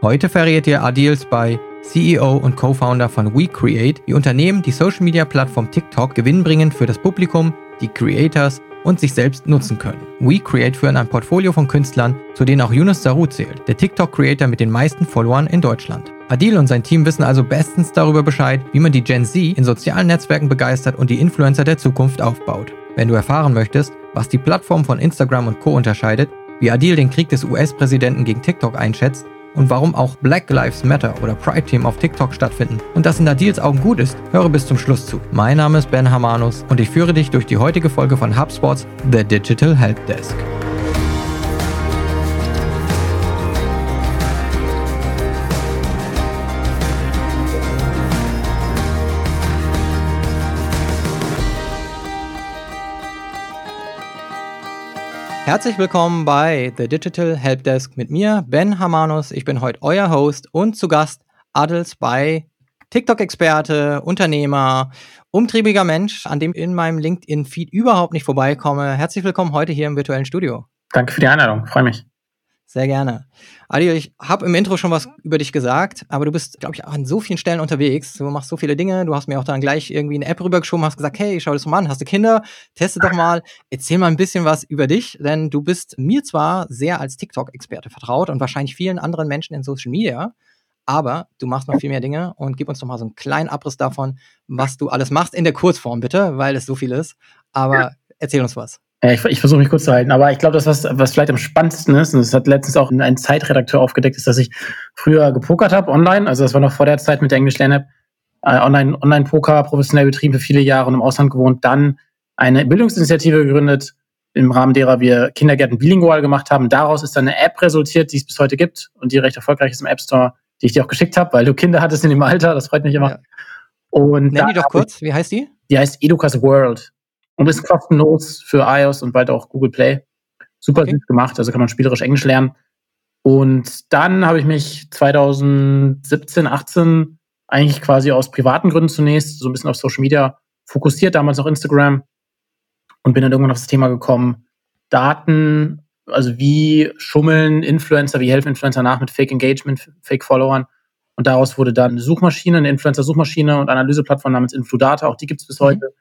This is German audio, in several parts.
Heute verrät ihr Adil Spy, CEO und Co-Founder von WeCreate, wie Unternehmen die Social-Media-Plattform TikTok gewinnbringend für das Publikum, die Creators und sich selbst nutzen können. WeCreate führen ein Portfolio von Künstlern, zu denen auch Yunus Saru zählt, der TikTok-Creator mit den meisten Followern in Deutschland. Adil und sein Team wissen also bestens darüber Bescheid, wie man die Gen Z in sozialen Netzwerken begeistert und die Influencer der Zukunft aufbaut. Wenn du erfahren möchtest, was die Plattform von Instagram und Co. unterscheidet, wie Adil den Krieg des US-Präsidenten gegen TikTok einschätzt und warum auch Black Lives Matter oder Pride Team auf TikTok stattfinden und das in Adils Augen gut ist, höre bis zum Schluss zu. Mein Name ist Ben Hamanus und ich führe dich durch die heutige Folge von HubSpots The Digital Help Desk. Herzlich willkommen bei The Digital Helpdesk mit mir, Ben Hamanus. Ich bin heute euer Host und zu Gast Adels bei TikTok-Experte, Unternehmer, umtriebiger Mensch, an dem in meinem LinkedIn-Feed überhaupt nicht vorbeikomme. Herzlich willkommen heute hier im virtuellen Studio. Danke für die Einladung, freue mich. Sehr gerne. Adi, ich habe im Intro schon was über dich gesagt, aber du bist, glaube ich, an so vielen Stellen unterwegs. Du machst so viele Dinge. Du hast mir auch dann gleich irgendwie eine App rübergeschoben, hast gesagt, hey, schau das mal an, hast du Kinder, teste doch mal, erzähl mal ein bisschen was über dich, denn du bist mir zwar sehr als TikTok-Experte vertraut und wahrscheinlich vielen anderen Menschen in Social Media, aber du machst noch viel mehr Dinge und gib uns doch mal so einen kleinen Abriss davon, was du alles machst in der Kurzform bitte, weil es so viel ist. Aber erzähl uns was. Ja, ich, ich versuche mich kurz zu halten, aber ich glaube, das, was, was vielleicht am spannendsten ist, und das hat letztens auch ein Zeitredakteur aufgedeckt, ist, dass ich früher gepokert habe online, also das war noch vor der Zeit mit der English Lern-App, äh, online, Online-Poker professionell betrieben für viele Jahre und im Ausland gewohnt, dann eine Bildungsinitiative gegründet, im Rahmen derer wir Kindergärten bilingual gemacht haben. Daraus ist dann eine App resultiert, die es bis heute gibt und die recht erfolgreich ist im App Store, die ich dir auch geschickt habe, weil du Kinder hattest in dem Alter, das freut mich immer. Ja. Und Nenn die doch kurz, wie heißt die? Die heißt Educas World und ist kostenlos für iOS und bald auch Google Play. Super okay. süß gemacht, also kann man spielerisch Englisch lernen. Und dann habe ich mich 2017, 18 eigentlich quasi aus privaten Gründen zunächst so ein bisschen auf Social Media fokussiert, damals noch Instagram und bin dann irgendwann auf das Thema gekommen, Daten, also wie schummeln Influencer, wie helfen Influencer nach mit Fake Engagement, Fake Followern. Und daraus wurde dann eine Suchmaschine, eine Influencer-Suchmaschine und Analyseplattform namens Infludata, auch die gibt es bis mhm. heute.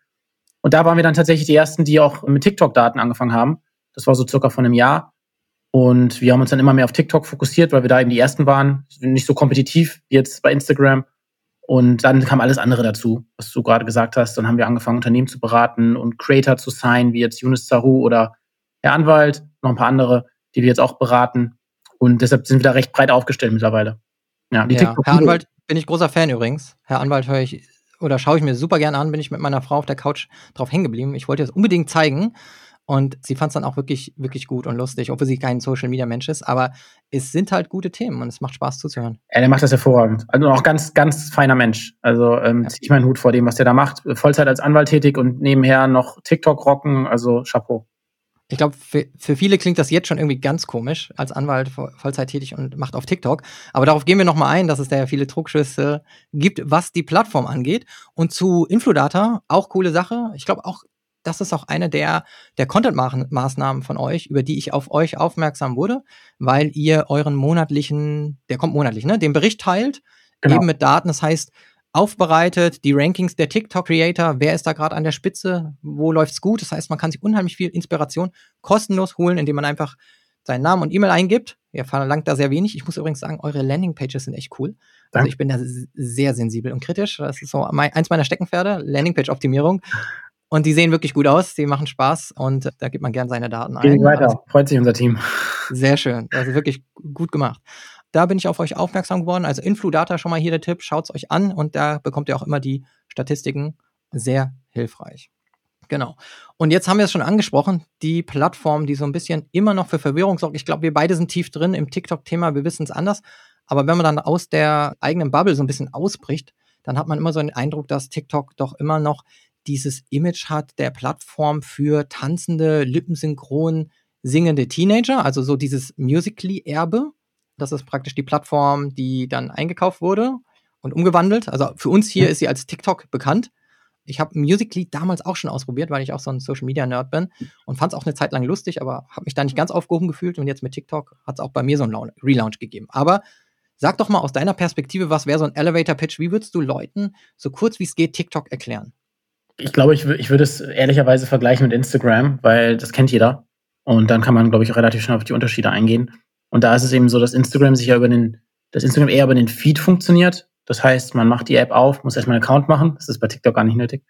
Und da waren wir dann tatsächlich die ersten, die auch mit TikTok-Daten angefangen haben. Das war so circa von einem Jahr. Und wir haben uns dann immer mehr auf TikTok fokussiert, weil wir da eben die ersten waren. Nicht so kompetitiv wie jetzt bei Instagram. Und dann kam alles andere dazu, was du gerade gesagt hast. Dann haben wir angefangen, Unternehmen zu beraten und Creator zu sein, wie jetzt Yunus Zaru oder Herr Anwalt, noch ein paar andere, die wir jetzt auch beraten. Und deshalb sind wir da recht breit aufgestellt mittlerweile. Ja, ja Herr Anwalt bin ich großer Fan übrigens. Herr Anwalt höre ich oder schaue ich mir super gerne an, bin ich mit meiner Frau auf der Couch drauf hängen geblieben. Ich wollte es unbedingt zeigen. Und sie fand es dann auch wirklich, wirklich gut und lustig, obwohl sie kein Social Media Mensch ist. Aber es sind halt gute Themen und es macht Spaß zuzuhören. Ja, der macht das hervorragend. Also auch ganz, ganz feiner Mensch. Also ähm, ja. ziehe ich meinen Hut vor dem, was der da macht. Vollzeit als Anwalt tätig und nebenher noch TikTok rocken. Also Chapeau. Ich glaube, für, für viele klingt das jetzt schon irgendwie ganz komisch, als Anwalt Vollzeit tätig und macht auf TikTok. Aber darauf gehen wir nochmal ein, dass es da ja viele Trugschüsse gibt, was die Plattform angeht. Und zu Infludata, auch coole Sache. Ich glaube auch, das ist auch eine der, der Content-Maßnahmen von euch, über die ich auf euch aufmerksam wurde, weil ihr euren monatlichen, der kommt monatlich, ne, den Bericht teilt, genau. eben mit Daten. Das heißt, aufbereitet, die Rankings der TikTok-Creator, wer ist da gerade an der Spitze, wo läuft's gut. Das heißt, man kann sich unheimlich viel Inspiration kostenlos holen, indem man einfach seinen Namen und E-Mail eingibt. Ihr verlangt da sehr wenig. Ich muss übrigens sagen, eure Landingpages sind echt cool. Danke. Also ich bin da sehr sensibel und kritisch. Das ist so mein, eins meiner Steckenpferde, Landingpage-Optimierung. Und die sehen wirklich gut aus, die machen Spaß und da gibt man gern seine Daten ein. Gehen weiter, also, freut sich unser Team. Sehr schön, also wirklich gut gemacht. Da bin ich auf euch aufmerksam geworden. Also Infludata schon mal hier der Tipp, schaut es euch an und da bekommt ihr auch immer die Statistiken sehr hilfreich. Genau. Und jetzt haben wir es schon angesprochen, die Plattform, die so ein bisschen immer noch für Verwirrung sorgt. Ich glaube, wir beide sind tief drin im TikTok-Thema, wir wissen es anders. Aber wenn man dann aus der eigenen Bubble so ein bisschen ausbricht, dann hat man immer so den Eindruck, dass TikTok doch immer noch dieses Image hat der Plattform für tanzende, lippensynchron singende Teenager, also so dieses Musically-Erbe. Das ist praktisch die Plattform, die dann eingekauft wurde und umgewandelt. Also für uns hier mhm. ist sie als TikTok bekannt. Ich habe Musically damals auch schon ausprobiert, weil ich auch so ein Social Media Nerd bin und fand es auch eine Zeit lang lustig, aber habe mich da nicht ganz aufgehoben gefühlt und jetzt mit TikTok hat es auch bei mir so einen Relaunch gegeben. Aber Sag doch mal aus deiner Perspektive, was wäre so ein Elevator-Pitch? Wie würdest du Leuten so kurz wie es geht TikTok erklären? Ich glaube, ich, ich würde es ehrlicherweise vergleichen mit Instagram, weil das kennt jeder. Und dann kann man, glaube ich, relativ schnell auf die Unterschiede eingehen. Und da ist es eben so, dass Instagram sich ja über den, dass Instagram eher über den Feed funktioniert. Das heißt, man macht die App auf, muss erstmal einen Account machen. Das ist bei TikTok gar nicht nötig.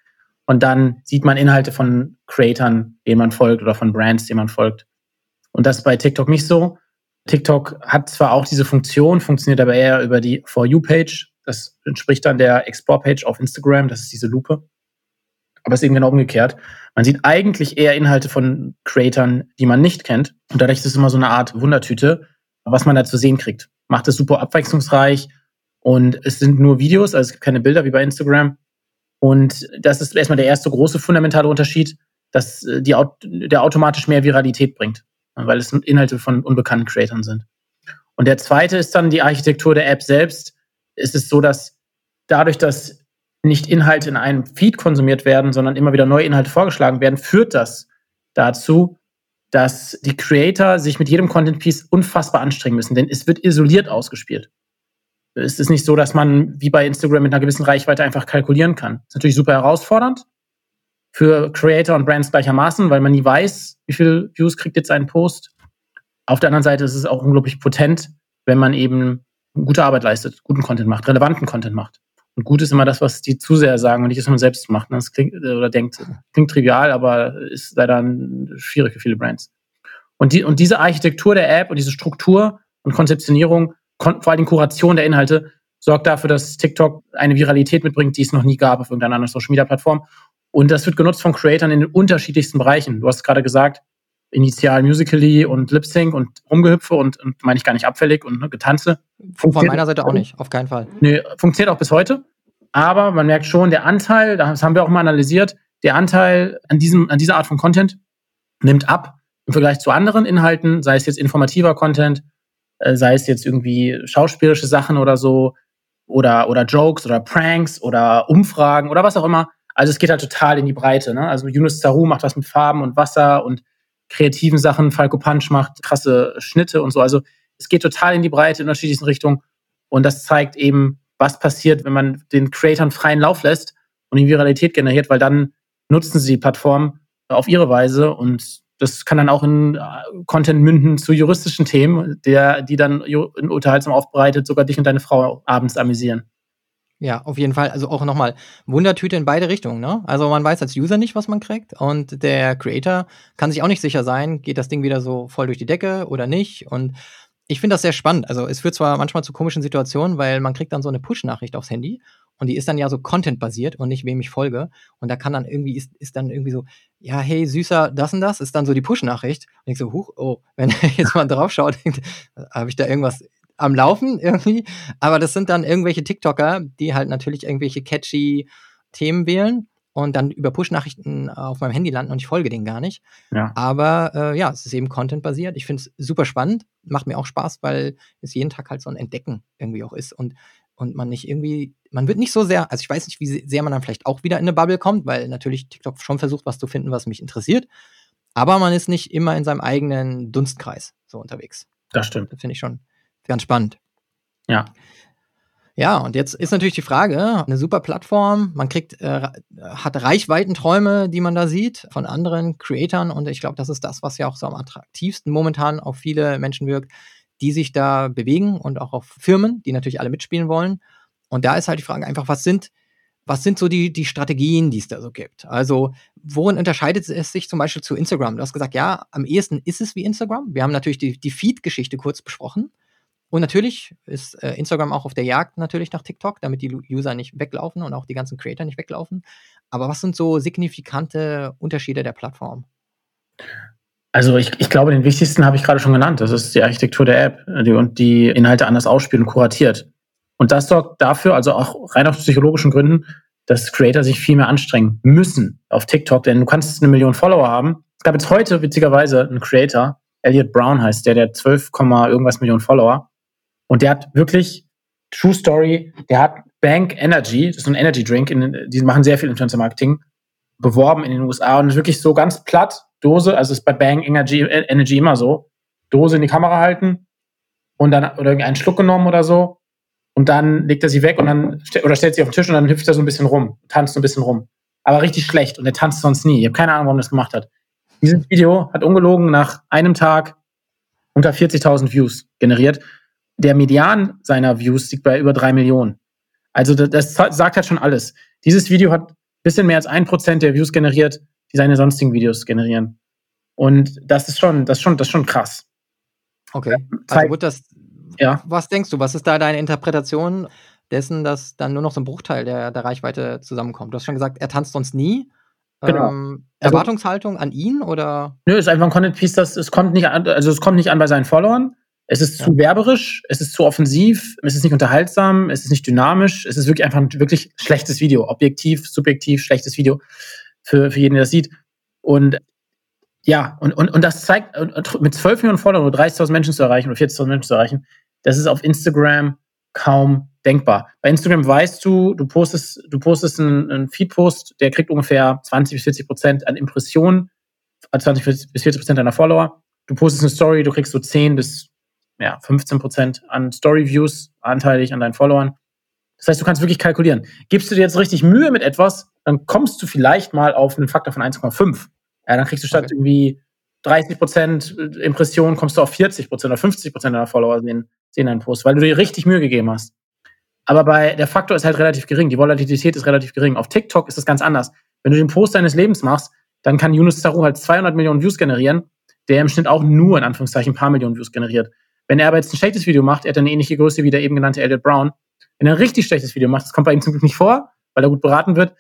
Und dann sieht man Inhalte von Creatern, denen man folgt oder von Brands, denen man folgt. Und das ist bei TikTok nicht so. TikTok hat zwar auch diese Funktion, funktioniert aber eher über die For You-Page. Das entspricht dann der Explore-Page auf Instagram. Das ist diese Lupe. Aber es ist eben genau umgekehrt. Man sieht eigentlich eher Inhalte von Creatern, die man nicht kennt. Und dadurch ist es immer so eine Art Wundertüte, was man da zu sehen kriegt. Macht es super abwechslungsreich und es sind nur Videos, also es gibt keine Bilder wie bei Instagram. Und das ist erstmal der erste große fundamentale Unterschied, dass äh, die, der automatisch mehr Viralität bringt, weil es Inhalte von unbekannten Creatern sind. Und der zweite ist dann die Architektur der App selbst. Es ist so, dass dadurch, dass nicht Inhalte in einem Feed konsumiert werden, sondern immer wieder neue Inhalte vorgeschlagen werden, führt das dazu, dass die Creator sich mit jedem Content Piece unfassbar anstrengen müssen, denn es wird isoliert ausgespielt. Es ist nicht so, dass man wie bei Instagram mit einer gewissen Reichweite einfach kalkulieren kann. Das ist natürlich super herausfordernd für Creator und Brands gleichermaßen, weil man nie weiß, wie viel Views kriegt jetzt ein Post. Auf der anderen Seite ist es auch unglaublich potent, wenn man eben gute Arbeit leistet, guten Content macht, relevanten Content macht. Und gut ist immer das, was die Zuseher sagen und nicht, was man selbst macht. Ne? Das klingt äh, oder denkt, klingt trivial, aber ist leider schwierig für viele Brands. Und, die, und diese Architektur der App und diese Struktur und Konzeptionierung, vor allem Kuration der Inhalte, sorgt dafür, dass TikTok eine Viralität mitbringt, die es noch nie gab auf irgendeiner anderen Social Media Plattform. Und das wird genutzt von Creatern in den unterschiedlichsten Bereichen. Du hast gerade gesagt, initial Musically und Lip Sync und Rumgehüpfe und, und meine ich gar nicht abfällig und ne, Getanze. Von meiner Seite auch nicht, auf keinen Fall. Nee, funktioniert auch bis heute. Aber man merkt schon, der Anteil, das haben wir auch mal analysiert, der Anteil an, diesem, an dieser Art von Content nimmt ab im Vergleich zu anderen Inhalten, sei es jetzt informativer Content, äh, sei es jetzt irgendwie schauspielerische Sachen oder so, oder, oder Jokes oder Pranks oder Umfragen oder was auch immer. Also es geht halt total in die Breite. Ne? Also Yunus Zaru macht was mit Farben und Wasser und kreativen Sachen. Falco Punch macht krasse Schnitte und so. Also es geht total in die Breite in unterschiedlichsten Richtungen. Und das zeigt eben, was passiert, wenn man den Creatoren freien Lauf lässt und die Viralität generiert, weil dann nutzen sie die Plattform auf ihre Weise und das kann dann auch in äh, Content münden zu juristischen Themen, der, die dann in unterhaltsam aufbereitet sogar dich und deine Frau abends amüsieren. Ja, auf jeden Fall. Also auch nochmal Wundertüte in beide Richtungen. Ne? Also man weiß als User nicht, was man kriegt und der Creator kann sich auch nicht sicher sein, geht das Ding wieder so voll durch die Decke oder nicht. Und ich finde das sehr spannend. Also es führt zwar manchmal zu komischen Situationen, weil man kriegt dann so eine Push-Nachricht aufs Handy und die ist dann ja so Content-basiert und nicht wem ich folge. Und da kann dann irgendwie, ist, ist dann irgendwie so, ja, hey, süßer, das und das, ist dann so die Push-Nachricht. Und ich so, huch, oh, wenn jetzt mal drauf schaut, habe ich da irgendwas am Laufen irgendwie. Aber das sind dann irgendwelche TikToker, die halt natürlich irgendwelche catchy Themen wählen und dann über Push-Nachrichten auf meinem Handy landen und ich folge denen gar nicht. Ja. Aber äh, ja, es ist eben Content-basiert. Ich finde es super spannend, macht mir auch Spaß, weil es jeden Tag halt so ein Entdecken irgendwie auch ist und, und man nicht irgendwie, man wird nicht so sehr, also ich weiß nicht, wie sehr man dann vielleicht auch wieder in eine Bubble kommt, weil natürlich TikTok schon versucht, was zu finden, was mich interessiert. Aber man ist nicht immer in seinem eigenen Dunstkreis so unterwegs. Das stimmt. Das finde ich schon Ganz spannend. Ja. Ja, und jetzt ist natürlich die Frage, eine super Plattform, man kriegt, äh, hat Reichweitenträume, die man da sieht von anderen Creatoren und ich glaube, das ist das, was ja auch so am attraktivsten momentan auf viele Menschen wirkt, die sich da bewegen und auch auf Firmen, die natürlich alle mitspielen wollen. Und da ist halt die Frage einfach, was sind, was sind so die, die Strategien, die es da so gibt? Also, worin unterscheidet es sich zum Beispiel zu Instagram? Du hast gesagt, ja, am ehesten ist es wie Instagram. Wir haben natürlich die, die Feed-Geschichte kurz besprochen. Und natürlich ist äh, Instagram auch auf der Jagd natürlich nach TikTok, damit die User nicht weglaufen und auch die ganzen Creator nicht weglaufen. Aber was sind so signifikante Unterschiede der Plattform? Also ich, ich glaube, den wichtigsten habe ich gerade schon genannt. Das ist die Architektur der App die, und die Inhalte anders ausspielt und kuratiert. Und das sorgt dafür, also auch rein aus psychologischen Gründen, dass Creator sich viel mehr anstrengen müssen auf TikTok, denn du kannst eine Million Follower haben. Es gab jetzt heute witzigerweise einen Creator, Elliot Brown heißt der, der 12, irgendwas Millionen Follower. Und der hat wirklich, True Story, der hat Bank Energy, das ist ein Energy Drink, in, die machen sehr viel Influencer Marketing, beworben in den USA und wirklich so ganz platt, Dose, also ist bei Bang Energy, Energy immer so, Dose in die Kamera halten, und dann oder einen Schluck genommen oder so und dann legt er sie weg und dann oder stellt sie auf den Tisch und dann hüpft er so ein bisschen rum, tanzt so ein bisschen rum. Aber richtig schlecht und er tanzt sonst nie. Ich habe keine Ahnung, warum er das gemacht hat. Dieses Video hat ungelogen nach einem Tag unter 40.000 Views generiert. Der Median seiner Views liegt bei über drei Millionen. Also das, das sagt halt schon alles. Dieses Video hat ein bisschen mehr als ein Prozent der Views generiert, die seine sonstigen Videos generieren. Und das ist schon, das ist schon, das ist schon krass. Okay. Also gut, das, ja. Was denkst du, was ist da deine Interpretation dessen, dass dann nur noch so ein Bruchteil der, der Reichweite zusammenkommt? Du hast schon gesagt, er tanzt sonst nie. Genau. Ähm, also Erwartungshaltung an ihn oder? Nö, ist einfach ein Content Piece, das es kommt nicht an, also es kommt nicht an bei seinen Followern. Es ist ja. zu werberisch, es ist zu offensiv, es ist nicht unterhaltsam, es ist nicht dynamisch, es ist wirklich einfach ein wirklich schlechtes Video. Objektiv, subjektiv, schlechtes Video für, für jeden, der das sieht. Und ja, und, und, und das zeigt, mit 12 Millionen Followern nur 30.000 Menschen zu erreichen oder 40.000 Menschen zu erreichen, das ist auf Instagram kaum denkbar. Bei Instagram weißt du, du postest, du postest einen, einen Feed-Post, der kriegt ungefähr 20 bis 40 Prozent an Impressionen, 20 bis 40 Prozent deiner Follower. Du postest eine Story, du kriegst so 10 bis ja, 15 Prozent an Story-Views anteilig an deinen Followern. Das heißt, du kannst wirklich kalkulieren. Gibst du dir jetzt richtig Mühe mit etwas, dann kommst du vielleicht mal auf einen Faktor von 1,5. Ja, dann kriegst du statt okay. irgendwie 30 Prozent Impressionen, kommst du auf 40 Prozent oder 50 Prozent deiner Follower sehen, sehen deinen Post, weil du dir richtig Mühe gegeben hast. Aber bei der Faktor ist halt relativ gering, die Volatilität ist relativ gering. Auf TikTok ist es ganz anders. Wenn du den Post deines Lebens machst, dann kann Yunus Zaru halt 200 Millionen Views generieren, der im Schnitt auch nur in Anführungszeichen ein paar Millionen Views generiert. Wenn er aber jetzt ein schlechtes Video macht, er hat eine ähnliche Größe wie der eben genannte Elliot Brown. Wenn er ein richtig schlechtes Video macht, das kommt bei ihm zum Glück nicht vor, weil er gut beraten wird,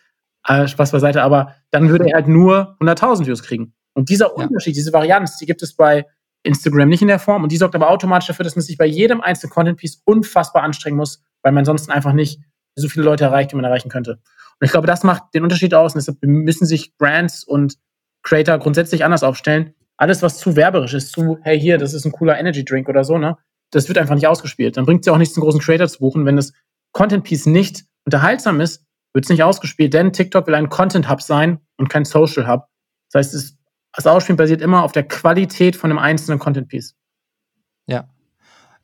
äh, Spaß beiseite, aber dann würde er halt nur 100.000 Views kriegen. Und dieser Unterschied, diese Varianz, die gibt es bei Instagram nicht in der Form und die sorgt aber automatisch dafür, dass man sich bei jedem einzelnen Content-Piece unfassbar anstrengen muss, weil man sonst einfach nicht so viele Leute erreicht, wie man erreichen könnte. Und ich glaube, das macht den Unterschied aus und deshalb müssen sich Brands und Creator grundsätzlich anders aufstellen. Alles, was zu werberisch ist, zu, hey, hier, das ist ein cooler Energy Drink oder so, ne? Das wird einfach nicht ausgespielt. Dann bringt es ja auch nichts, einen großen Creator zu buchen. Wenn das Content-Piece nicht unterhaltsam ist, wird es nicht ausgespielt, denn TikTok will ein Content-Hub sein und kein Social-Hub. Das heißt, es, das Ausspielen basiert immer auf der Qualität von einem einzelnen Content-Piece. Ja.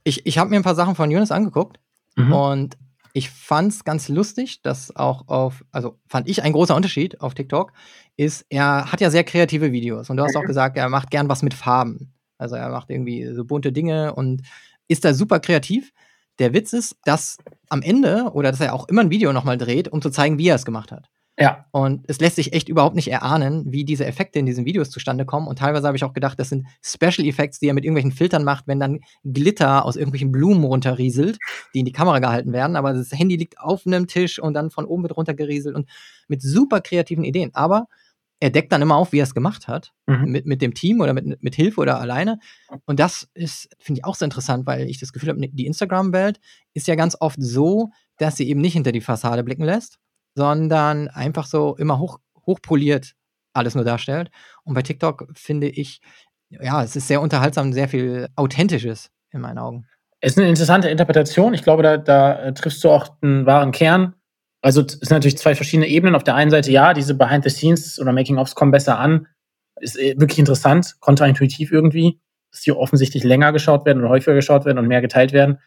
Ich, ich habe mir ein paar Sachen von Jonas angeguckt mhm. und ich fand es ganz lustig, dass auch auf, also fand ich ein großer Unterschied auf TikTok, ist, er hat ja sehr kreative Videos und du hast auch gesagt, er macht gern was mit Farben. Also er macht irgendwie so bunte Dinge und ist da super kreativ. Der Witz ist, dass am Ende oder dass er auch immer ein Video nochmal dreht, um zu zeigen, wie er es gemacht hat. Ja. Und es lässt sich echt überhaupt nicht erahnen, wie diese Effekte in diesen Videos zustande kommen. Und teilweise habe ich auch gedacht, das sind Special Effects, die er mit irgendwelchen Filtern macht, wenn dann Glitter aus irgendwelchen Blumen runterrieselt, die in die Kamera gehalten werden. Aber das Handy liegt auf einem Tisch und dann von oben wird runtergerieselt und mit super kreativen Ideen. Aber er deckt dann immer auf, wie er es gemacht hat, mhm. mit, mit dem Team oder mit, mit Hilfe oder alleine. Und das ist, finde ich, auch so interessant, weil ich das Gefühl habe, die Instagram-Welt ist ja ganz oft so, dass sie eben nicht hinter die Fassade blicken lässt, sondern einfach so immer hoch, hochpoliert alles nur darstellt. Und bei TikTok finde ich, ja, es ist sehr unterhaltsam, sehr viel Authentisches in meinen Augen. Es ist eine interessante Interpretation. Ich glaube, da, da äh, triffst du auch einen wahren Kern. Also es sind natürlich zwei verschiedene Ebenen. Auf der einen Seite, ja, diese Behind the Scenes oder Making-ofs kommen besser an. Ist äh, wirklich interessant, kontraintuitiv irgendwie, dass die offensichtlich länger geschaut werden oder häufiger geschaut werden und mehr geteilt werden.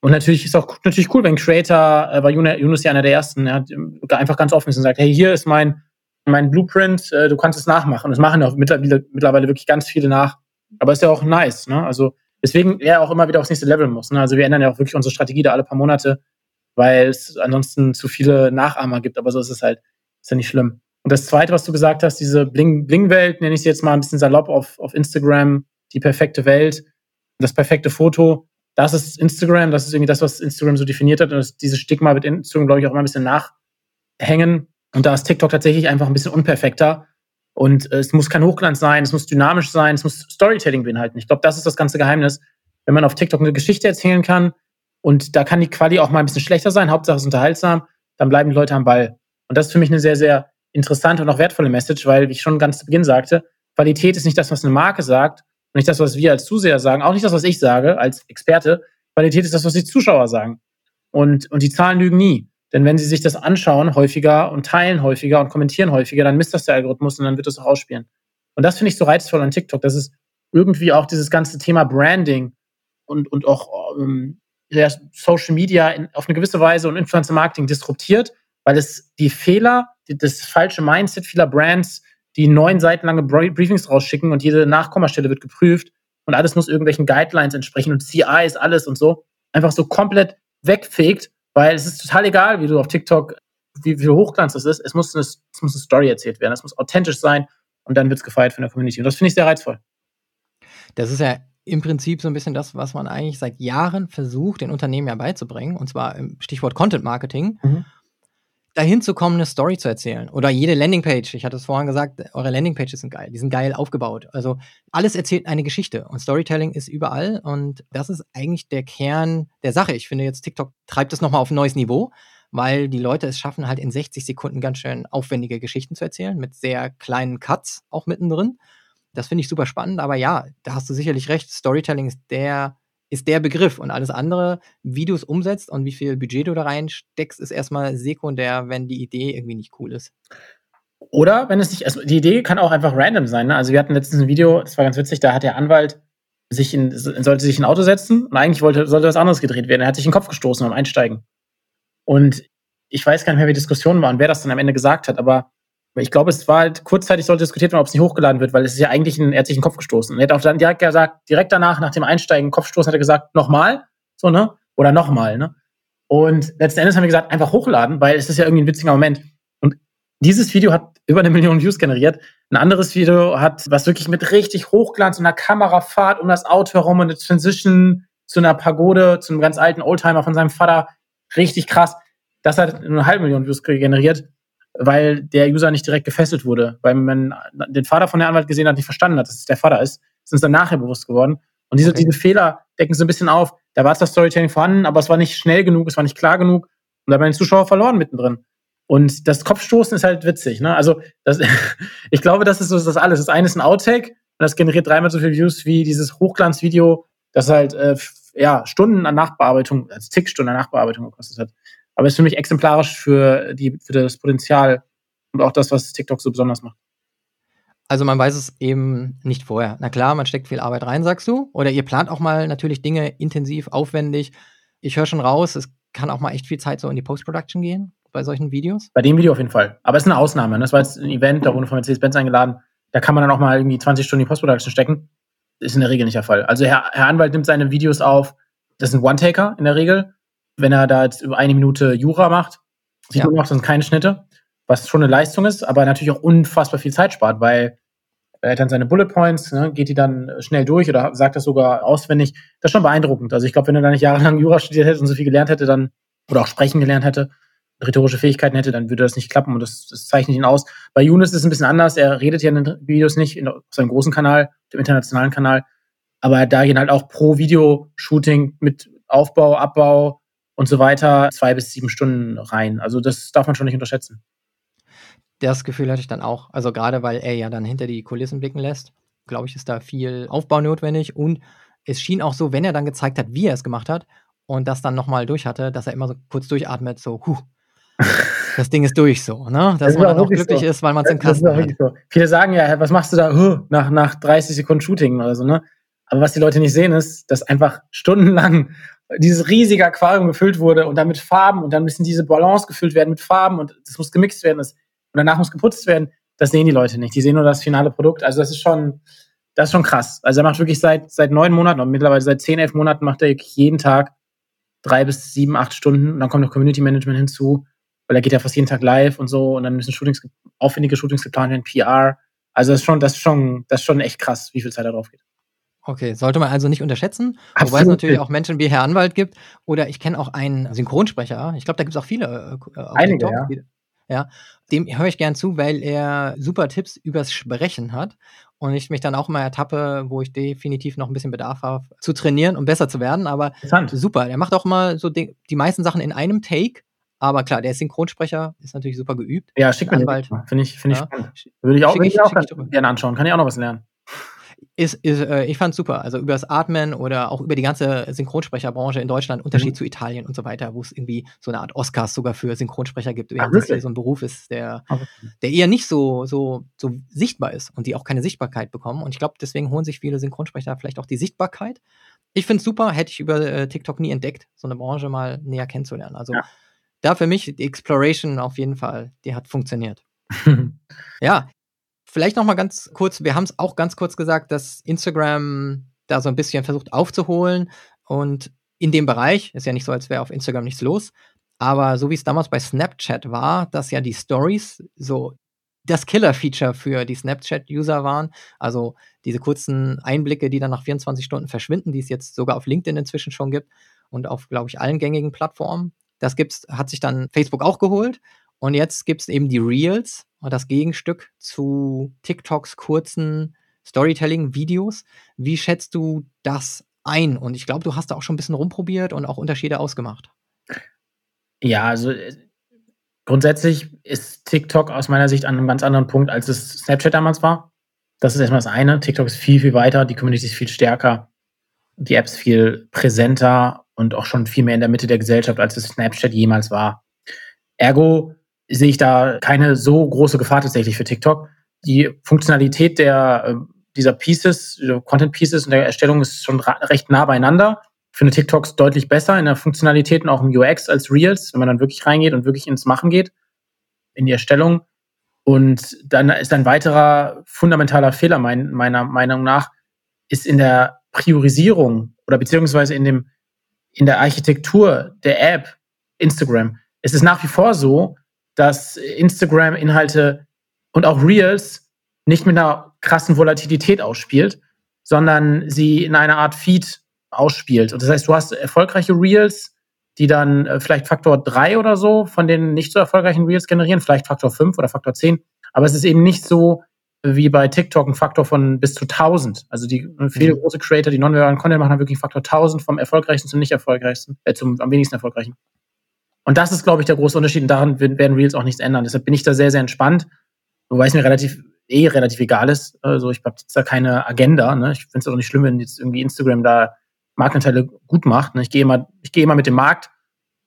Und natürlich ist auch natürlich cool, wenn Creator, äh, war Yunus ja einer der ersten, er hat einfach ganz offen ist und sagt, hey, hier ist mein, mein Blueprint, äh, du kannst es nachmachen. Und das machen auch mittlerweile, mittlerweile wirklich ganz viele nach. Aber ist ja auch nice, ne? Also deswegen er auch immer wieder aufs nächste Level muss. Ne? Also wir ändern ja auch wirklich unsere Strategie da alle paar Monate, weil es ansonsten zu viele Nachahmer gibt. Aber so ist es halt. Ist ja nicht schlimm. Und das zweite, was du gesagt hast, diese Bling-Bling-Welt, nenne ich sie jetzt mal ein bisschen salopp auf, auf Instagram, die perfekte Welt, das perfekte Foto das ist Instagram, das ist irgendwie das, was Instagram so definiert hat. Und das, dieses Stigma wird Instagram, glaube ich, auch immer ein bisschen nachhängen. Und da ist TikTok tatsächlich einfach ein bisschen unperfekter. Und äh, es muss kein Hochglanz sein, es muss dynamisch sein, es muss Storytelling beinhalten. Ich glaube, das ist das ganze Geheimnis. Wenn man auf TikTok eine Geschichte erzählen kann und da kann die Quali auch mal ein bisschen schlechter sein, Hauptsache es ist unterhaltsam, dann bleiben die Leute am Ball. Und das ist für mich eine sehr, sehr interessante und auch wertvolle Message, weil, wie ich schon ganz zu Beginn sagte, Qualität ist nicht das, was eine Marke sagt, nicht das, was wir als Zuseher sagen, auch nicht das, was ich sage als Experte. Qualität ist das, was die Zuschauer sagen. Und, und die Zahlen lügen nie. Denn wenn sie sich das anschauen häufiger und teilen häufiger und kommentieren häufiger, dann misst das der Algorithmus und dann wird das auch ausspielen. Und das finde ich so reizvoll an TikTok. Das ist irgendwie auch dieses ganze Thema Branding und, und auch ähm, Social Media in, auf eine gewisse Weise und Influencer Marketing disruptiert, weil es die Fehler, die, das falsche Mindset vieler Brands, die neun Seiten lange Briefings rausschicken und jede Nachkommastelle wird geprüft und alles muss irgendwelchen Guidelines entsprechen und CI ist alles und so, einfach so komplett wegfegt, weil es ist total egal, wie du auf TikTok, wie viel Hochglanz das ist. Es muss eine, es muss eine Story erzählt werden, es muss authentisch sein und dann wird es gefeiert von der Community. Und das finde ich sehr reizvoll. Das ist ja im Prinzip so ein bisschen das, was man eigentlich seit Jahren versucht, den Unternehmen ja beizubringen, und zwar im Stichwort Content Marketing. Mhm. Dahin zu kommen, eine Story zu erzählen. Oder jede Landingpage. Ich hatte es vorhin gesagt, eure Landingpages sind geil. Die sind geil aufgebaut. Also alles erzählt eine Geschichte. Und Storytelling ist überall. Und das ist eigentlich der Kern der Sache. Ich finde jetzt, TikTok treibt das nochmal auf ein neues Niveau, weil die Leute es schaffen, halt in 60 Sekunden ganz schön aufwendige Geschichten zu erzählen, mit sehr kleinen Cuts auch mittendrin. Das finde ich super spannend, aber ja, da hast du sicherlich recht. Storytelling ist der, ist der Begriff und alles andere, wie du es umsetzt und wie viel Budget du da reinsteckst, ist erstmal sekundär, wenn die Idee irgendwie nicht cool ist. Oder wenn es nicht, also die Idee kann auch einfach random sein. Ne? Also wir hatten letztens ein Video, das war ganz witzig, da hat der Anwalt sich in, sollte sich ein Auto setzen und eigentlich wollte, sollte was anderes gedreht werden. Er hat sich in den Kopf gestoßen beim Einsteigen. Und ich weiß gar nicht mehr, wie die Diskussion war und wer das dann am Ende gesagt hat, aber ich glaube, es war halt kurzzeitig sollte diskutiert werden, ob es nicht hochgeladen wird, weil es ist ja eigentlich ein, er hat Kopf gestoßen. Er hat auch dann direkt gesagt, direkt danach, nach dem Einsteigen, Kopfstoßen, hat er gesagt, nochmal, so, ne? Oder nochmal, ne? Und letzten Endes haben wir gesagt, einfach hochladen, weil es ist ja irgendwie ein witziger Moment. Und dieses Video hat über eine Million Views generiert. Ein anderes Video hat, was wirklich mit richtig Hochglanz und einer Kamerafahrt um das Auto herum und eine Transition zu einer Pagode, zu einem ganz alten Oldtimer von seinem Vater. Richtig krass. Das hat eine halbe Million Views generiert weil der User nicht direkt gefesselt wurde, weil man den Vater von der Anwalt gesehen hat, nicht verstanden hat, dass es der Vater ist. Das ist uns dann nachher bewusst geworden. Und diese, okay. diese Fehler decken so ein bisschen auf. Da war das Storytelling vorhanden, aber es war nicht schnell genug, es war nicht klar genug. Und da haben wir den Zuschauer verloren mittendrin. Und das Kopfstoßen ist halt witzig. Ne? Also das, ich glaube, das ist so das alles. Das eine ist ein Outtake und das generiert dreimal so viele Views wie dieses Hochglanzvideo, das halt äh, ja, Stunden an Nachbearbeitung, also zig Stunden an Nachbearbeitung gekostet hat. Aber ist für mich exemplarisch für, die, für das Potenzial und auch das, was TikTok so besonders macht. Also man weiß es eben nicht vorher. Na klar, man steckt viel Arbeit rein, sagst du. Oder ihr plant auch mal natürlich Dinge intensiv, aufwendig. Ich höre schon raus, es kann auch mal echt viel Zeit so in die Post-Production gehen bei solchen Videos. Bei dem Video auf jeden Fall. Aber es ist eine Ausnahme. Ne? Das war jetzt ein Event, da wurde von Mercedes-Benz eingeladen. Da kann man dann auch mal irgendwie 20 Stunden in die Post-Production stecken. Ist in der Regel nicht der Fall. Also Herr, Herr Anwalt nimmt seine Videos auf. Das sind One-Taker in der Regel wenn er da jetzt über eine Minute Jura macht, sieht ja. man auch, sind keine Schnitte, was schon eine Leistung ist, aber natürlich auch unfassbar viel Zeit spart, weil er hat dann seine Bullet Points, ne, geht die dann schnell durch oder sagt das sogar auswendig. Das ist schon beeindruckend. Also ich glaube, wenn er da nicht jahrelang Jura studiert hätte und so viel gelernt hätte, dann, oder auch sprechen gelernt hätte, rhetorische Fähigkeiten hätte, dann würde das nicht klappen und das, das zeichnet ihn aus. Bei Younes ist es ein bisschen anders. Er redet ja in den Videos nicht, in, auf seinem großen Kanal, dem internationalen Kanal. Aber da gehen halt auch pro Video-Shooting mit Aufbau, Abbau, und so weiter zwei bis sieben Stunden rein. Also das darf man schon nicht unterschätzen. Das Gefühl hatte ich dann auch. Also gerade weil er ja dann hinter die Kulissen blicken lässt, glaube ich, ist da viel Aufbau notwendig. Und es schien auch so, wenn er dann gezeigt hat, wie er es gemacht hat und das dann nochmal durch hatte, dass er immer so kurz durchatmet, so, huh, das Ding ist durch so, ne? Dass das man dann auch glücklich so. ist, weil man es im Kasten das ist hat. So. Viele sagen ja, was machst du da huh, nach, nach 30 Sekunden Shooting oder so, ne? Aber was die Leute nicht sehen, ist, dass einfach stundenlang dieses riesige Aquarium gefüllt wurde und dann mit Farben und dann müssen diese Balance gefüllt werden mit Farben und das muss gemixt werden das, und danach muss geputzt werden. Das sehen die Leute nicht. Die sehen nur das finale Produkt. Also das ist schon, das ist schon krass. Also er macht wirklich seit, seit neun Monaten und mittlerweile seit zehn, elf Monaten macht er jeden Tag drei bis sieben, acht Stunden und dann kommt noch Community Management hinzu, weil er geht ja fast jeden Tag live und so und dann müssen Shootings, aufwendige Shootings geplant werden, PR. Also das ist schon, das ist schon, das ist schon echt krass, wie viel Zeit da drauf geht. Okay, sollte man also nicht unterschätzen, Absolut. wobei es natürlich auch Menschen wie Herr Anwalt gibt. Oder ich kenne auch einen Synchronsprecher. Ich glaube, da gibt es auch viele. Äh, Einige, TikTok, ja. ja. Dem höre ich gern zu, weil er super Tipps übers Sprechen hat. Und ich mich dann auch mal ertappe, wo ich definitiv noch ein bisschen Bedarf habe, zu trainieren und besser zu werden. Aber super. Er macht auch mal so die, die meisten Sachen in einem Take. Aber klar, der ist Synchronsprecher, ist natürlich super geübt. Ja, schick mir Anwalt. Finde ich, find ich ja. spannend. Würde ich auch, ich, ich auch gerne anschauen. Kann ich auch noch was lernen ist, ist äh, ich fand super. Also über das Atmen oder auch über die ganze Synchronsprecherbranche in Deutschland, Unterschied mhm. zu Italien und so weiter, wo es irgendwie so eine Art Oscars sogar für Synchronsprecher gibt, während das so ein Beruf ist, der, der eher nicht so, so, so sichtbar ist und die auch keine Sichtbarkeit bekommen. Und ich glaube, deswegen holen sich viele Synchronsprecher vielleicht auch die Sichtbarkeit. Ich finde es super, hätte ich über äh, TikTok nie entdeckt, so eine Branche mal näher kennenzulernen. Also Ja. da für mich die Exploration auf jeden Fall, die hat funktioniert. Ja, vielleicht noch mal ganz kurz, wir haben es auch ganz kurz gesagt, dass Instagram da so ein bisschen versucht aufzuholen und in dem Bereich, ist ja nicht so, als wäre auf Instagram nichts los, aber so wie es damals bei Snapchat war, dass ja die Stories so das Killer-Feature für die Snapchat-User waren, also diese kurzen Einblicke, die dann nach 24 Stunden verschwinden, die es jetzt sogar auf LinkedIn inzwischen schon gibt und auf, glaube ich, allen gängigen Plattformen. Das gibt's, hat sich dann Facebook auch geholt und jetzt gibt es eben die Reels und das Gegenstück zu TikToks kurzen Storytelling-Videos. Wie schätzt du das ein? Und ich glaube, du hast da auch schon ein bisschen rumprobiert und auch Unterschiede ausgemacht. Ja, also äh, grundsätzlich ist TikTok aus meiner Sicht an einem ganz anderen Punkt, als es Snapchat damals war. Das ist erstmal das eine. TikTok ist viel, viel weiter, die Community ist viel stärker, die App ist viel präsenter und auch schon viel mehr in der Mitte der Gesellschaft, als es Snapchat jemals war. Ergo sehe ich da keine so große Gefahr tatsächlich für TikTok. Die Funktionalität der, äh, dieser Pieces, Content Pieces und der Erstellung ist schon recht nah beieinander. Ich finde TikToks deutlich besser in der Funktionalität und auch im UX als Reels, wenn man dann wirklich reingeht und wirklich ins Machen geht, in die Erstellung. Und dann ist ein weiterer fundamentaler Fehler mein, meiner Meinung nach, ist in der Priorisierung oder beziehungsweise in dem, in der Architektur der App Instagram. Es ist nach wie vor so, dass Instagram-Inhalte und auch Reels nicht mit einer krassen Volatilität ausspielt, sondern sie in einer Art Feed ausspielt. Und das heißt, du hast erfolgreiche Reels, die dann äh, vielleicht Faktor 3 oder so von den nicht so erfolgreichen Reels generieren, vielleicht Faktor 5 oder Faktor 10. Aber es ist eben nicht so wie bei TikTok ein Faktor von bis zu 1000. Also die viele Mhm. große Creator, die non-verbalen Content machen, haben wirklich einen Faktor 1000 vom erfolgreichsten zum nicht erfolgreichsten, äh, zum am wenigsten erfolgreichen. Und das ist, glaube ich, der große Unterschied. Und daran werden Reels auch nichts ändern. Deshalb bin ich da sehr, sehr entspannt. Wobei es mir relativ, eh relativ egal ist. Also ich habe jetzt da keine Agenda. Ne? Ich finde es auch nicht schlimm, wenn jetzt irgendwie Instagram da Marktanteile gut macht. Ne? Ich gehe immer, ich immer mit dem Markt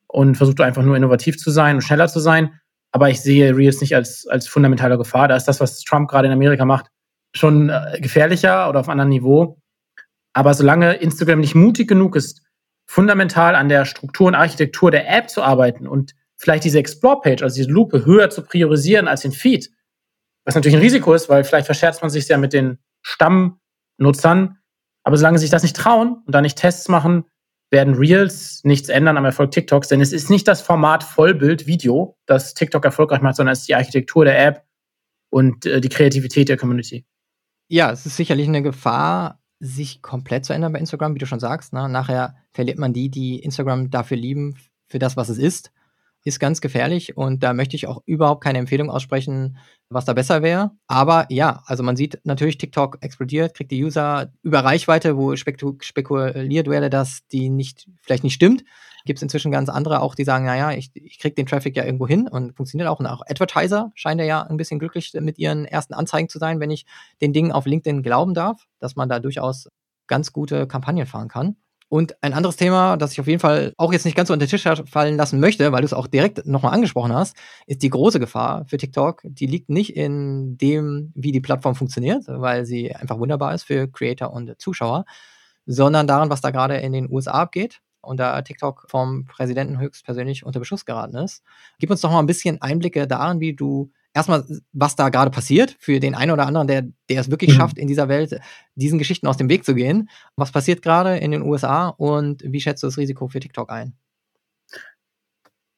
und versuche einfach nur innovativ zu sein und schneller zu sein. Aber ich sehe Reels nicht als, als fundamentale Gefahr. Da ist das, was Trump gerade in Amerika macht, schon äh, gefährlicher oder auf einem anderen Niveau. Aber solange Instagram nicht mutig genug ist, fundamental an der Struktur und Architektur der App zu arbeiten und vielleicht diese Explore-Page, also diese Lupe, höher zu priorisieren als den Feed, was natürlich ein Risiko ist, weil vielleicht verscherzt man sich ja mit den Stammnutzern. Aber solange sie sich das nicht trauen und da nicht Tests machen, werden Reels nichts ändern am Erfolg TikToks, denn es ist nicht das Format Vollbild-Video, das TikTok erfolgreich macht, sondern es ist die Architektur der App und äh, die Kreativität der Community. Ja, es ist sicherlich eine Gefahr, sich komplett zu ändern bei Instagram, wie du schon sagst. Ne? Nachher verliert man die, die Instagram dafür lieben, für das, was es ist. Ist ganz gefährlich und da möchte ich auch überhaupt keine Empfehlung aussprechen, was da besser wäre. Aber ja, also man sieht natürlich, TikTok explodiert, kriegt die User über Reichweite, wo spekuliert werde, dass die nicht, vielleicht nicht stimmt. Gibt es inzwischen ganz andere auch, die sagen, naja, ich, ich kriege den Traffic ja irgendwo hin und funktioniert auch. Und auch Advertiser scheinen ja ein bisschen glücklich mit ihren ersten Anzeigen zu sein, wenn ich den Dingen auf LinkedIn glauben darf, dass man da durchaus ganz gute Kampagnen fahren kann. Und ein anderes Thema, das ich auf jeden Fall auch jetzt nicht ganz so unter den Tisch fallen lassen möchte, weil du es auch direkt nochmal angesprochen hast, ist die große Gefahr für TikTok. Die liegt nicht in dem, wie die Plattform funktioniert, weil sie einfach wunderbar ist für Creator und Zuschauer, sondern daran, was da gerade in den USA abgeht und da TikTok vom Präsidenten höchstpersönlich unter Beschuss geraten ist. Gib uns doch mal ein bisschen Einblicke darin, wie du erstmal, was da gerade passiert, für den einen oder anderen, der, der es wirklich Mhm. schafft, in dieser Welt diesen Geschichten aus dem Weg zu gehen. Was passiert gerade in den USA und wie schätzt du das Risiko für TikTok ein?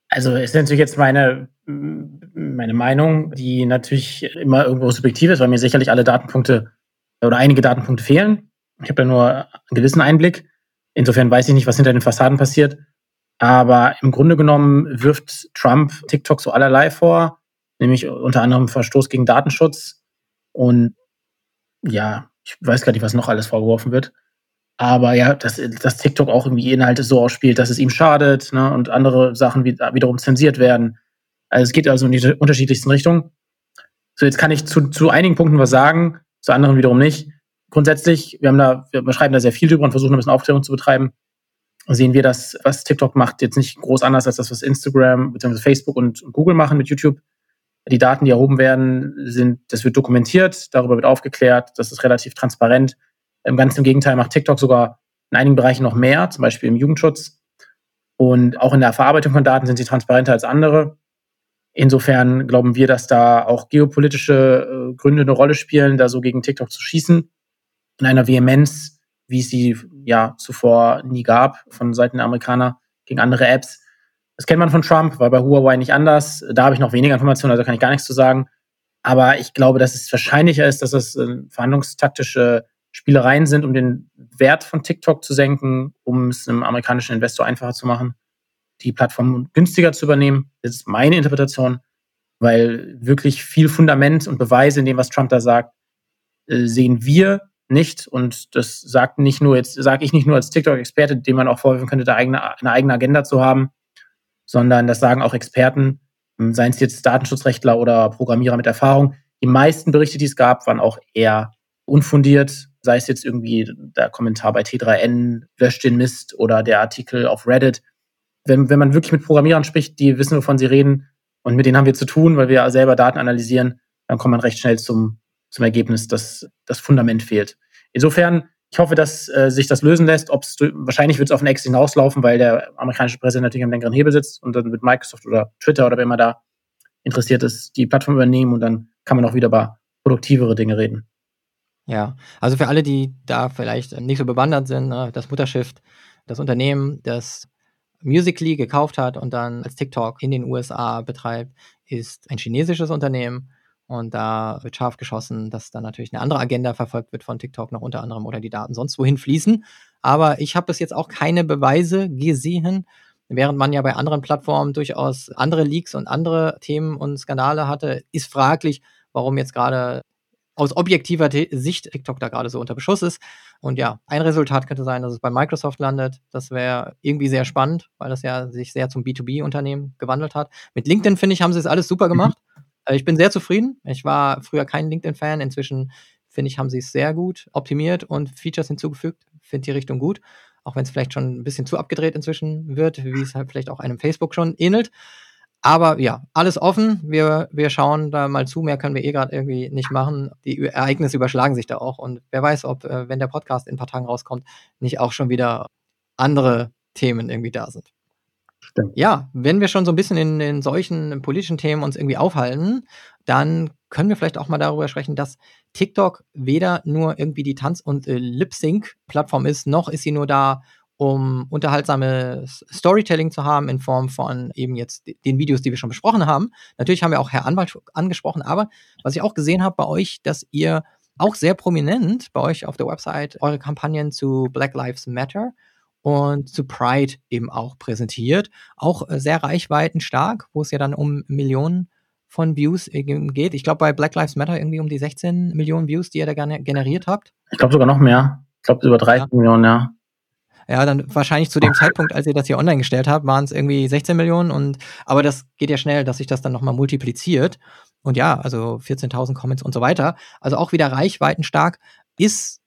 Also ist natürlich jetzt meine, meine Meinung, die natürlich immer irgendwo subjektiv ist, weil mir sicherlich alle Datenpunkte oder einige Datenpunkte fehlen. Ich habe da nur einen gewissen Einblick. Insofern weiß ich nicht, was hinter den Fassaden passiert. Aber im Grunde genommen wirft Trump TikTok so allerlei vor, nämlich unter anderem Verstoß gegen Datenschutz. Und ja, ich weiß gar nicht, was noch alles vorgeworfen wird. Aber ja, dass, dass TikTok auch irgendwie Inhalte so ausspielt, dass es ihm schadet ne, und andere Sachen wie, wiederum zensiert werden. Also es geht also in die unterschiedlichsten Richtungen. So, jetzt kann ich zu, zu einigen Punkten was sagen, zu anderen wiederum nicht. Grundsätzlich, wir haben da, wir schreiben da sehr viel drüber und versuchen ein bisschen Aufklärung zu betreiben. Sehen wir das, was TikTok macht, jetzt nicht groß anders als das, was Instagram bzw. Facebook und, Google machen mit YouTube. Die Daten, die erhoben werden, sind, das wird dokumentiert, darüber wird aufgeklärt, das ist relativ transparent. Im ganz im Gegenteil macht TikTok sogar in einigen Bereichen noch mehr, zum Beispiel im Jugendschutz. Und auch in der Verarbeitung von Daten sind sie transparenter als andere. Insofern glauben wir, dass da auch geopolitische äh, Gründe eine Rolle spielen, da so gegen TikTok zu schießen. In einer Vehemenz, wie es sie ja zuvor nie gab von Seiten der Amerikaner gegen andere Apps. Das kennt man von Trump, war bei Huawei nicht anders. Da habe ich noch weniger Informationen, also kann ich gar nichts zu sagen. Aber ich glaube, dass es wahrscheinlicher ist, dass es äh, verhandlungstaktische Spielereien sind, um den Wert von TikTok zu senken, um es einem amerikanischen Investor einfacher zu machen, die Plattform günstiger zu übernehmen. Das ist meine Interpretation, weil wirklich viel Fundament und Beweise in dem, was Trump da sagt, äh, sehen wir nicht. Und das sagt nicht nur jetzt, sage ich nicht nur als TikTok-Experte, dem man auch vorwerfen könnte, da eigene, eine eigene Agenda zu haben, sondern das sagen auch Experten, seien es jetzt Datenschutzrechtler oder Programmierer mit Erfahrung. Die meisten Berichte, die es gab, waren auch eher unfundiert, sei es jetzt irgendwie der Kommentar bei T3N, löscht den Mist oder der Artikel auf Reddit. Wenn, wenn man wirklich mit Programmierern spricht, die wissen, wovon sie reden und mit denen haben wir zu tun, weil wir selber Daten analysieren, dann kommt man recht schnell zum, zum Ergebnis, dass das Fundament fehlt. Insofern ich hoffe, dass äh, sich das lösen lässt. Ob's, wahrscheinlich wird es auf den Ex hinauslaufen, weil der amerikanische Präsident natürlich am längeren Hebel sitzt und dann wird Microsoft oder Twitter oder wer immer da interessiert ist, die Plattform übernehmen und dann kann man auch wieder über produktivere Dinge reden. Ja, also für alle, die da vielleicht nicht so bewandert sind, ne, das Mutterschiff, das Unternehmen, das Musically gekauft hat und dann als TikTok in den USA betreibt, ist ein chinesisches Unternehmen. Und da wird scharf geschossen, dass da natürlich eine andere Agenda verfolgt wird von TikTok noch unter anderem oder die Daten sonst wohin fließen. Aber ich habe bis jetzt auch keine Beweise gesehen, während man ja bei anderen Plattformen durchaus andere Leaks und andere Themen und Skandale hatte, ist fraglich, warum jetzt gerade aus objektiver Sicht TikTok da gerade so unter Beschuss ist. Und ja, ein Resultat könnte sein, dass es bei Microsoft landet. Das wäre irgendwie sehr spannend, weil das ja sich sehr zum B2B-Unternehmen gewandelt hat. Mit LinkedIn, finde ich, haben sie es alles super gemacht. Also ich bin sehr zufrieden. Ich war früher kein LinkedIn-Fan. Inzwischen finde ich, haben sie es sehr gut optimiert und Features hinzugefügt. Finde die Richtung gut. Auch wenn es vielleicht schon ein bisschen zu abgedreht inzwischen wird, wie es halt vielleicht auch einem Facebook schon ähnelt. Aber ja, alles offen. Wir, wir schauen da mal zu. Mehr können wir eh gerade irgendwie nicht machen. Die Ereignisse überschlagen sich da auch. Und wer weiß, ob, äh, wenn der Podcast in ein paar Tagen rauskommt, nicht auch schon wieder andere Themen irgendwie da sind. Stimmt. Ja, wenn wir schon so ein bisschen in, in solchen politischen Themen uns irgendwie aufhalten, dann können wir vielleicht auch mal darüber sprechen, dass TikTok weder nur irgendwie die Tanz- und äh, Lip-Sync-Plattform ist, noch ist sie nur da, um unterhaltsames Storytelling zu haben in Form von eben jetzt den Videos, die wir schon besprochen haben. Natürlich haben wir auch Herr Anwalt angesprochen, aber was ich auch gesehen habe bei euch, dass ihr auch sehr prominent bei euch auf der Website eure Kampagnen zu Black Lives Matter und zu Pride eben auch präsentiert. Auch äh, sehr reichweitenstark, wo es ja dann um Millionen von Views geht. Ich glaube, bei Black Lives Matter irgendwie um die 16 Millionen Views, die ihr da generiert habt. Ich glaube sogar noch mehr. Ich glaube über 30 ja. Millionen, ja. Ja, dann wahrscheinlich zu dem Zeitpunkt, als ihr das hier online gestellt habt, waren es irgendwie 16 Millionen und aber das geht ja schnell, dass sich das dann nochmal multipliziert. Und ja, also 14.000 Comments und so weiter. Also auch wieder reichweitenstark. Ist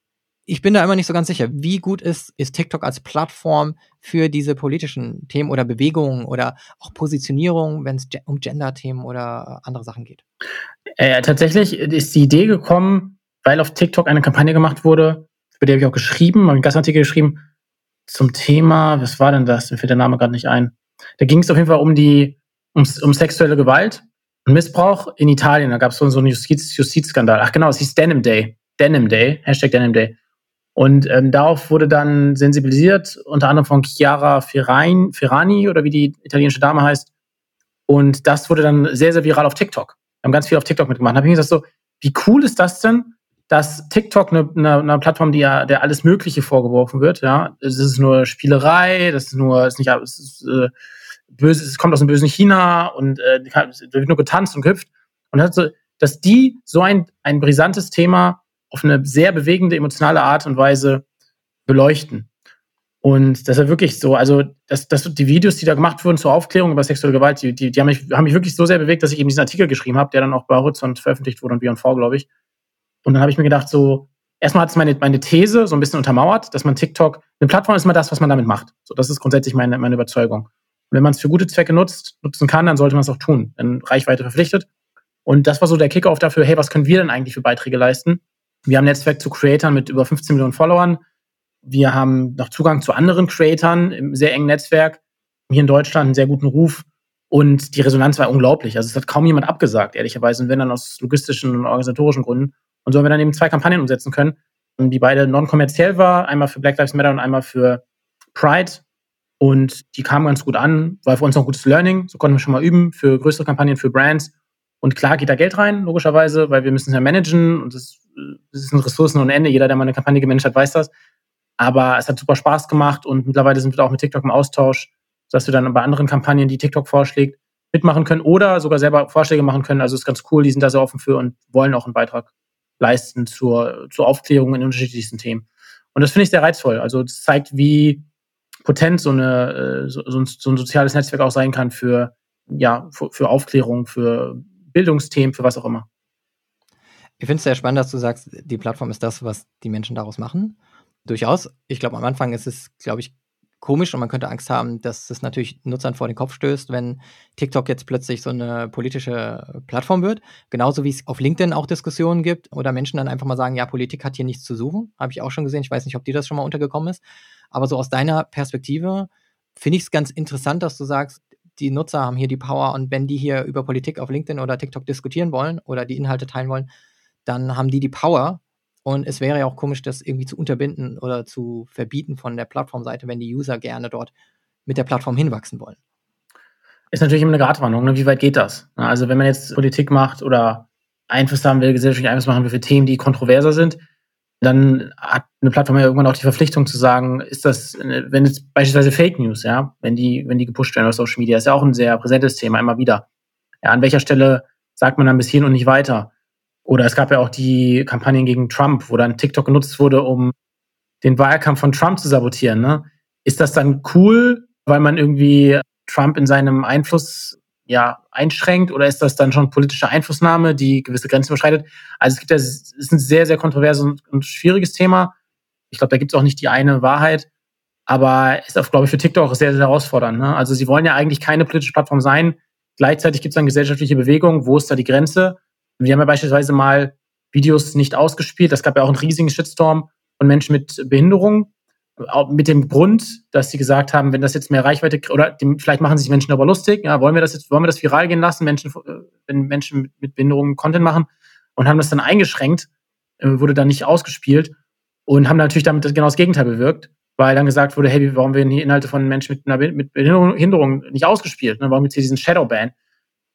ich bin da immer nicht so ganz sicher, wie gut ist, ist TikTok als Plattform für diese politischen Themen oder Bewegungen oder auch Positionierung, wenn es um Gender-Themen oder andere Sachen geht? Äh, tatsächlich ist die Idee gekommen, weil auf TikTok eine Kampagne gemacht wurde, über die habe ich auch geschrieben, habe einen Gastartikel geschrieben, zum Thema, was war denn das? Mir fällt der Name gerade nicht ein. Da ging es auf jeden Fall um die, um, um sexuelle Gewalt und Missbrauch in Italien. Da gab es so, einen Justiz, Justizskandal. Ach genau, es hieß Denim Day. Denim Day, Hashtag Denim Day. Und ähm, darauf wurde dann sensibilisiert, unter anderem von Chiara Ferrain, Ferrani oder wie die italienische Dame heißt. Und das wurde dann sehr, sehr viral auf TikTok. Wir haben ganz viel auf TikTok mitgemacht. Da habe ich gesagt so, wie cool ist das denn, dass TikTok eine, eine, eine Plattform, die ja der alles Mögliche vorgeworfen wird, ja, es ist nur Spielerei, das ist nur, es ist nicht, es ist äh, böse, es kommt aus dem bösen China und äh, es wird nur getanzt und gehüpft. Und das so, dass die so ein, ein brisantes Thema auf eine sehr bewegende, emotionale Art und Weise beleuchten. Und das ist wirklich so, also das, das, die Videos, die da gemacht wurden zur Aufklärung über sexuelle Gewalt, die, die, die haben, mich, haben mich wirklich so sehr bewegt, dass ich eben diesen Artikel geschrieben habe, der dann auch bei Horizont veröffentlicht wurde und Beyond 4, glaube ich. Und dann habe ich mir gedacht, so, erstmal hat es meine, meine These so ein bisschen untermauert, dass man TikTok, eine Plattform ist immer das, was man damit macht. So, das ist grundsätzlich meine, meine Überzeugung. Und wenn man es für gute Zwecke nutzt, nutzen kann, dann sollte man es auch tun. Denn Reichweite verpflichtet. Und das war so der Kickoff dafür, hey, was können wir denn eigentlich für Beiträge leisten? Wir haben ein Netzwerk zu Creatern mit über 15 Millionen Followern. Wir haben noch Zugang zu anderen Creatoren im sehr engen Netzwerk. Hier in Deutschland einen sehr guten Ruf. Und die Resonanz war unglaublich. Also es hat kaum jemand abgesagt, ehrlicherweise. Und wenn dann aus logistischen und organisatorischen Gründen. Und so haben wir dann eben zwei Kampagnen umsetzen können, die beide non-kommerziell war. Einmal für Black Lives Matter und einmal für Pride. Und die kamen ganz gut an. War für uns auch ein gutes Learning. So konnten wir schon mal üben für größere Kampagnen, für Brands. Und klar geht da Geld rein, logischerweise, weil wir müssen es ja managen und das, das sind Ressourcen ohne Ende. Jeder, der mal eine Kampagne gemanagt hat, weiß das. Aber es hat super Spaß gemacht und mittlerweile sind wir auch mit TikTok im Austausch, dass wir dann bei anderen Kampagnen, die TikTok vorschlägt, mitmachen können oder sogar selber Vorschläge machen können. Also ist ganz cool, die sind da sehr offen für und wollen auch einen Beitrag leisten zur, zur Aufklärung in unterschiedlichsten Themen. Und das finde ich sehr reizvoll. Also das zeigt, wie potent so, eine, äh, so, so, ein, so ein soziales Netzwerk auch sein kann für, ja, für, für Aufklärung, für Bildungsthemen, für was auch immer. Ich finde es sehr spannend, dass du sagst, die Plattform ist das, was die Menschen daraus machen. Durchaus. Ich glaube, am Anfang ist es, glaube ich, komisch und man könnte Angst haben, dass es natürlich Nutzern vor den Kopf stößt, wenn TikTok jetzt plötzlich so eine politische Plattform wird. Genauso wie es auf LinkedIn auch Diskussionen gibt oder Menschen dann einfach mal sagen, ja, Politik hat hier nichts zu suchen. Habe ich auch schon gesehen. Ich weiß nicht, ob dir das schon mal untergekommen ist. Aber so aus deiner Perspektive finde ich es ganz interessant, dass du sagst, die Nutzer haben hier die Power und wenn die hier über Politik auf LinkedIn oder TikTok diskutieren wollen oder die Inhalte teilen wollen, dann haben die die Power. Und es wäre ja auch komisch, das irgendwie zu unterbinden oder zu verbieten von der Plattformseite, wenn die User gerne dort mit der Plattform hinwachsen wollen. Ist natürlich immer eine Gratwanderung. Ne? Wie weit geht das? Also wenn man jetzt Politik macht oder Einfluss haben will, gesellschaftlichen Einfluss machen will für Themen, die kontroverser sind, dann hat eine Plattform ja irgendwann auch die Verpflichtung zu sagen, ist das, wenn jetzt beispielsweise Fake News, ja, wenn die, wenn die gepusht werden auf Social Media, ist ja auch ein sehr präsentes Thema, immer wieder. Ja, an welcher Stelle sagt man dann bis hierhin und nicht weiter? Oder es gab ja auch die Kampagnen gegen Trump, wo dann TikTok genutzt wurde, um den Wahlkampf von Trump zu sabotieren. Ne? Ist das dann cool, weil man irgendwie Trump in seinem Einfluss ja, einschränkt oder ist das dann schon politische Einflussnahme, die gewisse Grenzen überschreitet? Also es gibt ja, es ist ein sehr, sehr kontroverses und, schwieriges Thema. Ich glaube, da gibt es auch nicht die eine Wahrheit, aber ist auch, glaube ich, für TikTok sehr, sehr herausfordernd. Ne? Also sie wollen ja eigentlich keine politische Plattform sein. Gleichzeitig gibt es dann gesellschaftliche Bewegungen. Wo ist da die Grenze? Wir haben ja beispielsweise mal Videos nicht ausgespielt. Das gab ja auch einen riesigen Shitstorm von Menschen mit Behinderung mit dem Grund, dass sie gesagt haben, wenn das jetzt mehr Reichweite oder die, vielleicht machen sich Menschen darüber lustig, ja, wollen wir das jetzt, wollen wir das viral gehen lassen, Menschen, äh, wenn Menschen mit, Behinderungen Content machen und haben das dann eingeschränkt, äh, wurde dann nicht ausgespielt und haben natürlich damit genau das Gegenteil bewirkt, weil dann gesagt wurde, hey, warum werden hier Inhalte von Menschen mit einer mit Behinderung nicht ausgespielt? Ne? Warum es hier diesen Shadowban?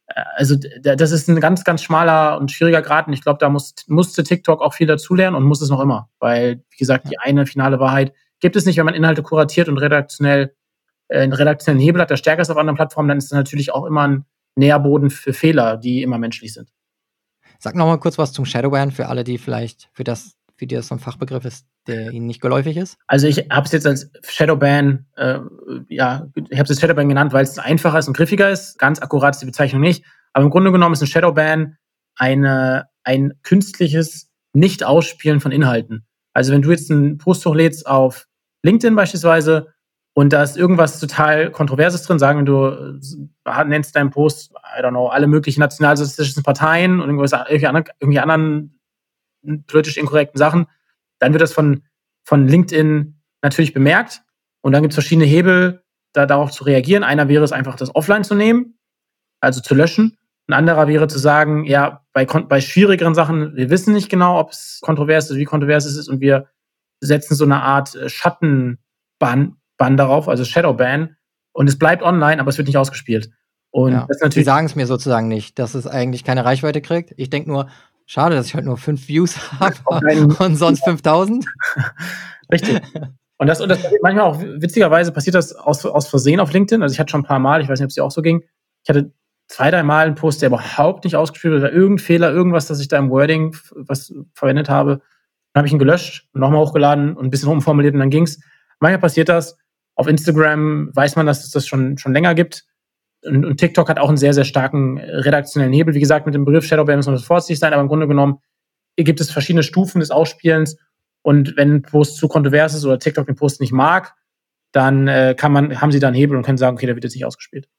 Äh, also das ist ein ganz, ganz schmaler und schwieriger Grad und ich glaube, da muss, musste TikTok auch viel dazulernen und muss es noch immer, weil, wie gesagt, die eine finale Wahrheit Gibt es nicht, wenn man Inhalte kuratiert und redaktionell äh, einen redaktionellen Hebel hat, der stärker ist auf anderen Plattformen, dann ist das natürlich auch immer ein Nährboden für Fehler, die immer menschlich sind. Sag noch mal kurz was zum Shadowban für alle, die vielleicht für das, für die das so ein Fachbegriff ist, der ihnen nicht geläufig ist. Also ich habe es jetzt als Shadowban, äh, ja, ich habe es Shadowban genannt, weil es einfacher ist und griffiger ist. Ganz akkurat ist die Bezeichnung nicht. Aber im Grunde genommen ist ein Shadowban eine, ein künstliches Nicht-Ausspielen von Inhalten. Also wenn du jetzt einen Post hochlädst auf LinkedIn beispielsweise und da ist irgendwas total Kontroverses drin, sagen du äh, nennst deinen Post, I don't know, alle möglichen nationalsozialistischen Parteien und irgendwas, irgendwie, anderen, irgendwie anderen politisch inkorrekten Sachen, dann wird das von, von LinkedIn natürlich bemerkt und dann gibt es verschiedene Hebel, da darauf zu reagieren. Einer wäre es einfach, das offline zu nehmen, also zu löschen. Ein anderer wäre zu sagen, ja, bei, bei schwierigeren Sachen, wir wissen nicht genau, ob es kontrovers ist, wie kontrovers es ist und wir setzen so eine Art äh, Schattenban Ban darauf, also Shadowban. Und es bleibt online, aber es wird nicht ausgespielt. Und ja, das natürlich. Sie sagen es mir sozusagen nicht, dass es eigentlich keine Reichweite kriegt. Ich denke nur, schade, dass ich halt nur fünf Views habe und sonst 5000. Richtig. Und das, und das manchmal auch, witzigerweise passiert das aus, aus Versehen auf LinkedIn. Also ich hatte schon ein paar Mal, ich weiß nicht, ob es dir auch so ging. Ich hatte zwei, drei Mal einen Post, der überhaupt nicht ausgespielt wurde, irgendein Fehler, irgendwas, das ich da im Wording was verwendet habe. Dann habe ich ihn gelöscht, nochmal hochgeladen und ein bisschen umformuliert und dann ging's. Manchmal passiert das. Auf Instagram weiß man, dass es das schon, schon länger gibt. Und, und TikTok hat auch einen sehr, sehr starken redaktionellen Hebel. Wie gesagt, mit dem Begriff Shadowban muss man vorsichtig sein, aber im Grunde genommen gibt es verschiedene Stufen des Ausspielens. Und wenn ein Post zu kontrovers ist oder TikTok den Post nicht mag, dann äh, kann man, haben sie da einen Hebel und können sagen, okay, der wird jetzt nicht ausgespielt.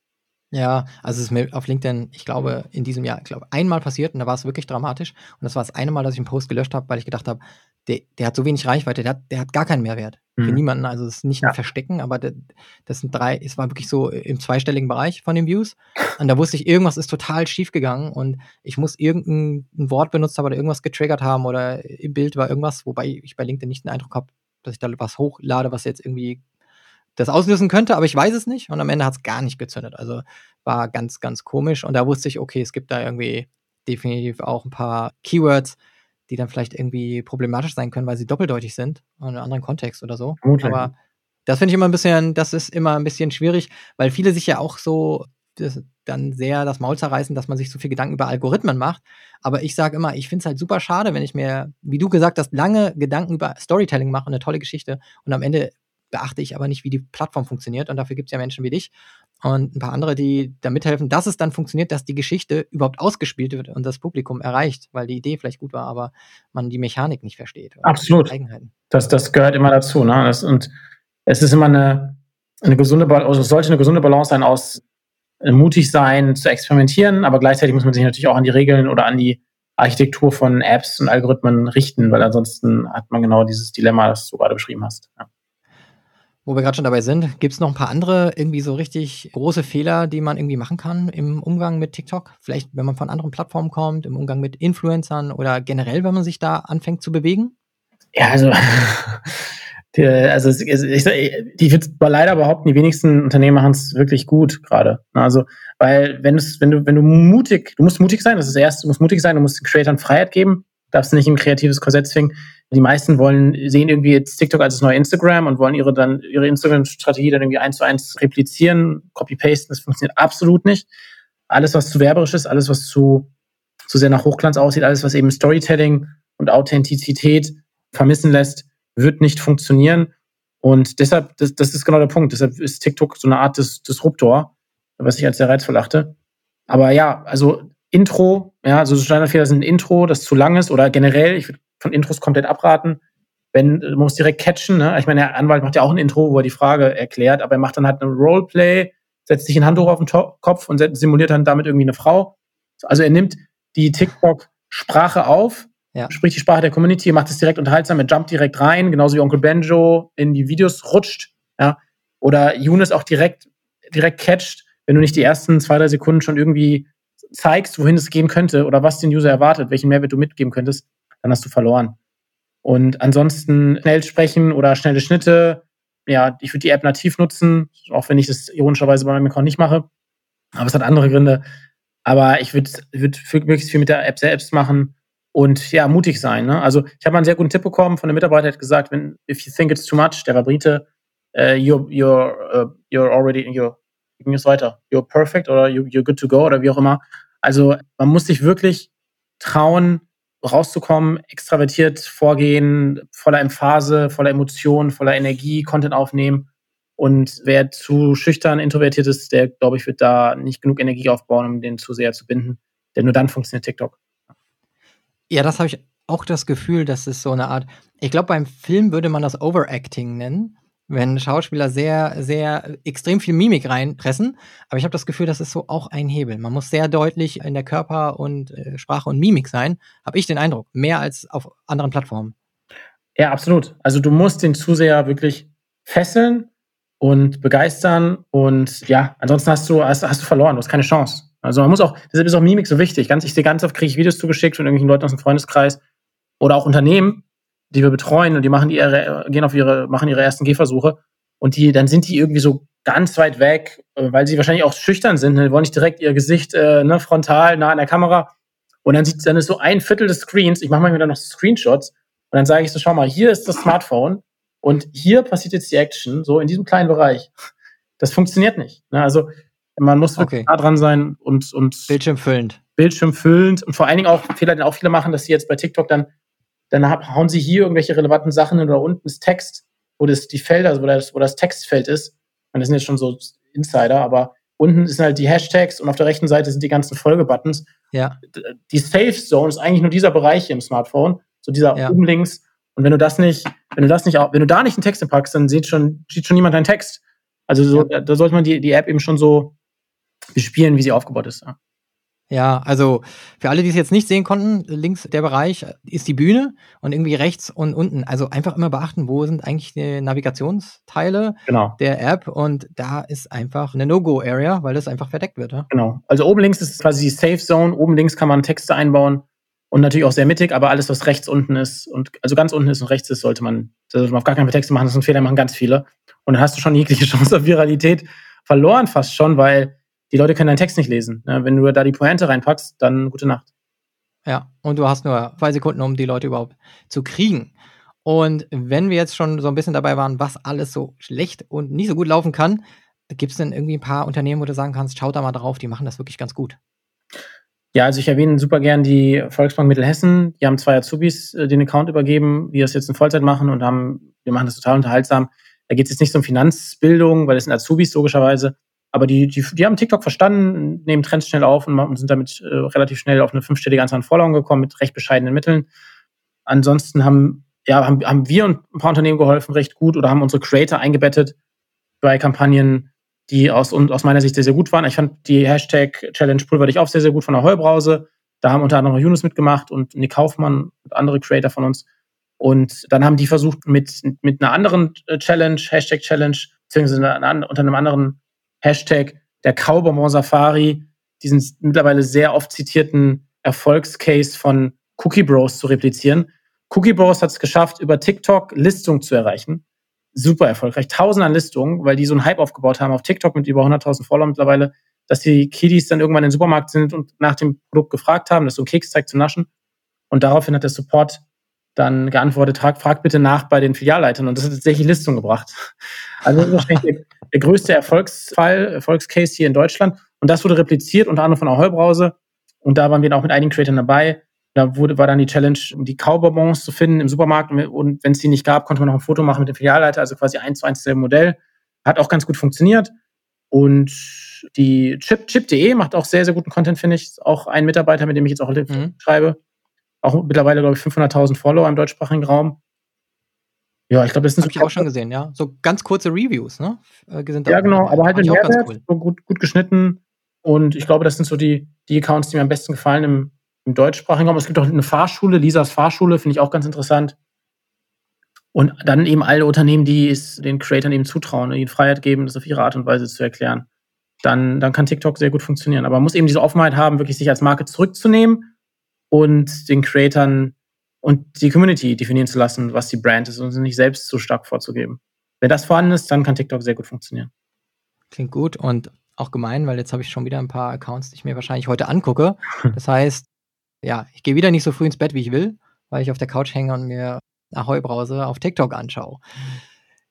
Ja, also es ist mir auf LinkedIn, ich glaube, in diesem Jahr, ich glaube, einmal passiert und da war es wirklich dramatisch. Und das war das eine Mal, dass ich einen Post gelöscht habe, weil ich gedacht habe, der, der hat so wenig Reichweite, der hat, der hat gar keinen Mehrwert mhm. für niemanden. Also es ist nicht ein ja. Verstecken, aber der, das sind drei, es war wirklich so im zweistelligen Bereich von den Views. Und da wusste ich, irgendwas ist total schief gegangen und ich muss irgendein Wort benutzt haben oder irgendwas getriggert haben oder im Bild war irgendwas, wobei ich bei LinkedIn nicht den Eindruck habe, dass ich da was hochlade, was jetzt irgendwie das auslösen könnte, aber ich weiß es nicht. Und am Ende hat es gar nicht gezündet. Also war ganz, ganz komisch. Und da wusste ich, okay, es gibt da irgendwie definitiv auch ein paar Keywords, die dann vielleicht irgendwie problematisch sein können, weil sie doppeldeutig sind in einem anderen Kontext oder so. Okay. Aber das finde ich immer ein bisschen, das ist immer ein bisschen schwierig, weil viele sich ja auch so dann sehr das Maul zerreißen, dass man sich so viel Gedanken über Algorithmen macht. Aber ich sage immer, ich finde es halt super schade, wenn ich mir, wie du gesagt hast, lange Gedanken über Storytelling mache und eine tolle Geschichte und am Ende beachte ich aber nicht, wie die Plattform funktioniert. Und dafür gibt es ja Menschen wie dich und ein paar andere, die da mithelfen, dass es dann funktioniert, dass die Geschichte überhaupt ausgespielt wird und das Publikum erreicht, weil die Idee vielleicht gut war, aber man die Mechanik nicht versteht. Absolut. Das, das gehört immer dazu. Ne? Das, und es ist immer eine, eine gesunde, also es sollte eine gesunde Balance sein aus äh, mutig sein, zu experimentieren, aber gleichzeitig muss man sich natürlich auch an die Regeln oder an die Architektur von Apps und Algorithmen richten, weil ansonsten hat man genau dieses Dilemma, das du gerade beschrieben hast. Ja. Wo wir gerade schon dabei sind, gibt es noch ein paar andere irgendwie so richtig große Fehler, die man irgendwie machen kann im Umgang mit TikTok? Vielleicht, wenn man von anderen Plattformen kommt, im Umgang mit Influencern oder generell, wenn man sich da anfängt zu bewegen? Ja, also, die, also ich, ich, würde leider behaupten, die wenigsten Unternehmen machen es wirklich gut gerade. Also, weil wenn, wenn du, wenn du mutig, du musst mutig sein, das ist das erste, du musst mutig sein, du musst den Creatoren Freiheit geben, darfst nicht ein kreatives Korsett zwingen. Die meisten wollen, sehen irgendwie jetzt TikTok als das neue Instagram und wollen ihre dann, ihre Instagram-Strategie dann irgendwie eins zu eins replizieren, copy-pasten. Das funktioniert absolut nicht. Alles, was zu werberisch ist, alles, was zu, zu sehr nach Hochglanz aussieht, alles, was eben Storytelling und Authentizität vermissen lässt, wird nicht funktionieren. Und deshalb, das, das ist genau der Punkt. Deshalb ist TikTok so eine Art des Disruptor, was ich als sehr reizvoll achte. Aber ja, also Intro, ja, also Standardfehler sind Intro, das zu lang ist oder generell, ich würde von Intros komplett abraten. Wenn, man muss direkt catchen, ne? Ich meine, der Anwalt macht ja auch ein Intro, wo er die Frage erklärt, aber er macht dann halt ein Roleplay, setzt sich ein Handtuch auf den Kopf und simuliert dann damit irgendwie eine Frau. Also er nimmt die TikTok-Sprache auf, ja. spricht die Sprache der Community, macht es direkt unterhaltsam, er jumpt direkt rein, genauso wie Onkel Benjo in die Videos rutscht, ja. Oder Younes auch direkt, direkt catcht, wenn du nicht die ersten zwei, drei Sekunden schon irgendwie zeigst, wohin es gehen könnte oder was den User erwartet, welchen Mehrwert du mitgeben könntest, dann hast du verloren. Und ansonsten schnell sprechen oder schnelle Schnitte. Ja, ich würde die App nativ nutzen, auch wenn ich das ironischerweise bei meinem Account nicht mache. Aber es hat andere Gründe. Aber ich würde würd möglichst viel mit der App selbst machen und ja, mutig sein. Ne? Also ich habe einen sehr guten Tipp bekommen von einem Mitarbeiter, der hat gesagt, wenn if you think it's too much, der war Brite, uh, you're, you're, uh, you're already, you're, ging es weiter, you're perfect oder you're good to go oder wie auch immer. Also man muss sich wirklich trauen, rauszukommen, extravertiert vorgehen, voller Emphase, voller Emotionen, voller Energie, Content aufnehmen. Und wer zu schüchtern, introvertiert ist, der, glaube ich, wird da nicht genug Energie aufbauen, um den zu sehr zu binden. Denn nur dann funktioniert TikTok. Ja, das habe ich auch das Gefühl, dass es so eine Art, ich glaube, beim Film würde man das Overacting nennen wenn Schauspieler sehr, sehr extrem viel Mimik reinpressen. Aber ich habe das Gefühl, das ist so auch ein Hebel. Man muss sehr deutlich in der Körper- und äh, Sprache und Mimik sein, habe ich den Eindruck. Mehr als auf anderen Plattformen. Ja, absolut. Also du musst den Zuseher wirklich fesseln und begeistern und ja, ansonsten hast du, hast, hast du verloren, du hast keine Chance. Also man muss auch, deshalb ist auch Mimik so wichtig. Ganz, ich sehe ganz oft, kriege ich Videos zugeschickt von irgendwelchen Leuten aus dem Freundeskreis oder auch Unternehmen, die wir betreuen und die machen ihre, gehen auf ihre, machen ihre ersten Gehversuche und die, dann sind die irgendwie so ganz weit weg, äh, weil sie wahrscheinlich auch schüchtern sind, ne? die wollen nicht direkt ihr Gesicht äh, ne, frontal nah an der Kamera und dann sieht dann ist so ein Viertel des Screens, ich mache manchmal dann noch Screenshots und dann sage ich so, schau mal, hier ist das Smartphone und hier passiert jetzt die Action, so in diesem kleinen Bereich. Das funktioniert nicht. Ne? Also man muss wirklich okay. nah dran sein und, und Bildschirmfüllend. Bildschirmfüllend und vor allen Dingen auch Fehler, den auch viele machen, dass sie jetzt bei TikTok dann dann hauen sie hier irgendwelche relevanten Sachen hin oder unten ist Text, wo das die Felder, wo das, wo das Textfeld ist. Und das sind jetzt schon so Insider, aber unten sind halt die Hashtags und auf der rechten Seite sind die ganzen Folgebuttons. Ja. Die Safe Zone ist eigentlich nur dieser Bereich hier im Smartphone, so dieser ja. oben links. Und wenn du das nicht, wenn du das nicht, wenn du da nicht einen Text packst, dann sieht schon, sieht schon niemand deinen Text. Also so, ja. da, da sollte man die, die App eben schon so bespielen, wie sie aufgebaut ist. Ja. Ja, also für alle, die es jetzt nicht sehen konnten, links der Bereich ist die Bühne und irgendwie rechts und unten. Also einfach immer beachten, wo sind eigentlich die Navigationsteile genau. der App und da ist einfach eine No-Go-Area, weil das einfach verdeckt wird. Ja? Genau. Also oben links ist quasi die Safe Zone, oben links kann man Texte einbauen und natürlich auch sehr mittig, aber alles, was rechts unten ist und also ganz unten ist und rechts ist, sollte man, sollte man auf gar keinen Fall Texte machen. Das ist ein Fehler, machen ganz viele. Und dann hast du schon jegliche Chance auf Viralität verloren fast schon, weil die Leute können deinen Text nicht lesen. Wenn du da die Pointe reinpackst, dann gute Nacht. Ja, und du hast nur zwei Sekunden, um die Leute überhaupt zu kriegen. Und wenn wir jetzt schon so ein bisschen dabei waren, was alles so schlecht und nicht so gut laufen kann, gibt es denn irgendwie ein paar Unternehmen, wo du sagen kannst, schaut da mal drauf, die machen das wirklich ganz gut? Ja, also ich erwähne super gern die Volksbank Mittelhessen. Die haben zwei Azubis äh, den Account übergeben, die das jetzt in Vollzeit machen und haben, wir machen das total unterhaltsam. Da geht es jetzt nicht um Finanzbildung, weil es sind Azubis logischerweise, aber die, die, die haben TikTok verstanden, nehmen Trends schnell auf und sind damit äh, relativ schnell auf eine fünfstellige Anzahl an Followern gekommen mit recht bescheidenen Mitteln. Ansonsten haben, ja, haben, haben wir und ein paar Unternehmen geholfen, recht gut, oder haben unsere Creator eingebettet bei Kampagnen, die aus, aus meiner Sicht sehr, sehr gut waren. Ich fand die Hashtag Challenge Pulver dich auf sehr, sehr gut von der Heubrause. Da haben unter anderem Yunus mitgemacht und Nick Kaufmann und andere Creator von uns. Und dann haben die versucht, mit, mit einer anderen äh, Challenge, Hashtag Challenge, beziehungsweise unter einem anderen Hashtag der Kaubonbon Safari, diesen mittlerweile sehr oft zitierten Erfolgscase von Cookie Bros zu replizieren. Cookie Bros hat es geschafft, über TikTok Listungen zu erreichen. Super erfolgreich. Tausende an Listungen, weil die so einen Hype aufgebaut haben auf TikTok mit über 100.000 Follower mittlerweile, dass die Kiddies dann irgendwann in den Supermarkt sind und nach dem Produkt gefragt haben, das so ein Keks zeigt zu naschen. Und daraufhin hat der Support dann geantwortet, frag, frag bitte nach bei den Filialleitern. Und das hat tatsächlich Listungen gebracht. Also das ist wahrscheinlich der, der größte Erfolgsfall, Erfolgscase hier in Deutschland. Und das wurde repliziert, unter anderem von der Heubrause. Und da waren wir auch mit einigen Creatoren dabei. Da wurde, war dann die Challenge, die Kaubonbons zu finden im Supermarkt. Und wenn es die nicht gab, konnte man noch ein Foto machen mit dem Filialleiter, also quasi eins zu eins selbe Modell. Hat auch ganz gut funktioniert. Und die Chip, Chip.de macht auch sehr, sehr guten Content, finde ich. Auch ein Mitarbeiter, mit dem ich jetzt auch mhm. schreibe auch mittlerweile, glaube ich, 500.000 Follower im deutschsprachigen Raum. Ja, ich glaube, das sind Hab so ich auch schon gesehen, ja. So ganz kurze Reviews, ne? Äh, ja, genau, aber halt mit Mehrwert, cool. so gut, gut geschnitten. Und ich glaube, das sind so die, die Accounts, die mir am besten gefallen im, im deutschsprachigen Raum. Es gibt auch eine Fahrschule, Lisas Fahrschule, finde ich auch ganz interessant. Und dann eben alle Unternehmen, die es den Creatoren eben zutrauen, ihnen Freiheit geben, das auf ihre Art und Weise zu erklären. Dann, dann kann TikTok sehr gut funktionieren. Aber man muss eben diese Offenheit haben, wirklich sich als Marke zurückzunehmen und den Creatern und die Community definieren zu lassen, was die Brand ist und sie nicht selbst so stark vorzugeben. Wenn das vorhanden ist, dann kann TikTok sehr gut funktionieren. Klingt gut und auch gemein, weil jetzt habe ich schon wieder ein paar Accounts, die ich mir wahrscheinlich heute angucke. Das heißt, ja, ich gehe wieder nicht so früh ins Bett, wie ich will, weil ich auf der Couch hänge und mir eine Heubrause auf TikTok anschaue.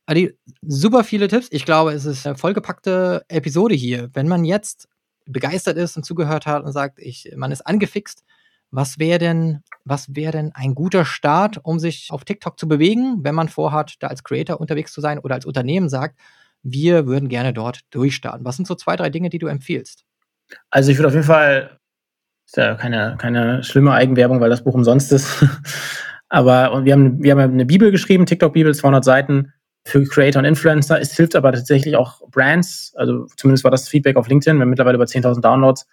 Adi, super viele Tipps. Ich glaube, es ist eine vollgepackte Episode hier. Wenn man jetzt begeistert ist und zugehört hat und sagt, ich, man ist angefixt, was wäre denn, was wäre denn ein guter Start, um sich auf TikTok zu bewegen, wenn man vorhat, da als Creator unterwegs zu sein oder als Unternehmen sagt, wir würden gerne dort durchstarten? Was sind so zwei, drei Dinge, die du empfiehlst? Also ich würde auf jeden Fall, ist ja keine, keine schlimme Eigenwerbung, weil das Buch umsonst ist. aber wir haben, wir haben eine Bibel geschrieben, TikTok-Bibel, 200 Seiten für Creator und Influencer. Es hilft aber tatsächlich auch Brands, also zumindest war das Feedback auf LinkedIn, wir haben mittlerweile über 10.000 Downloads,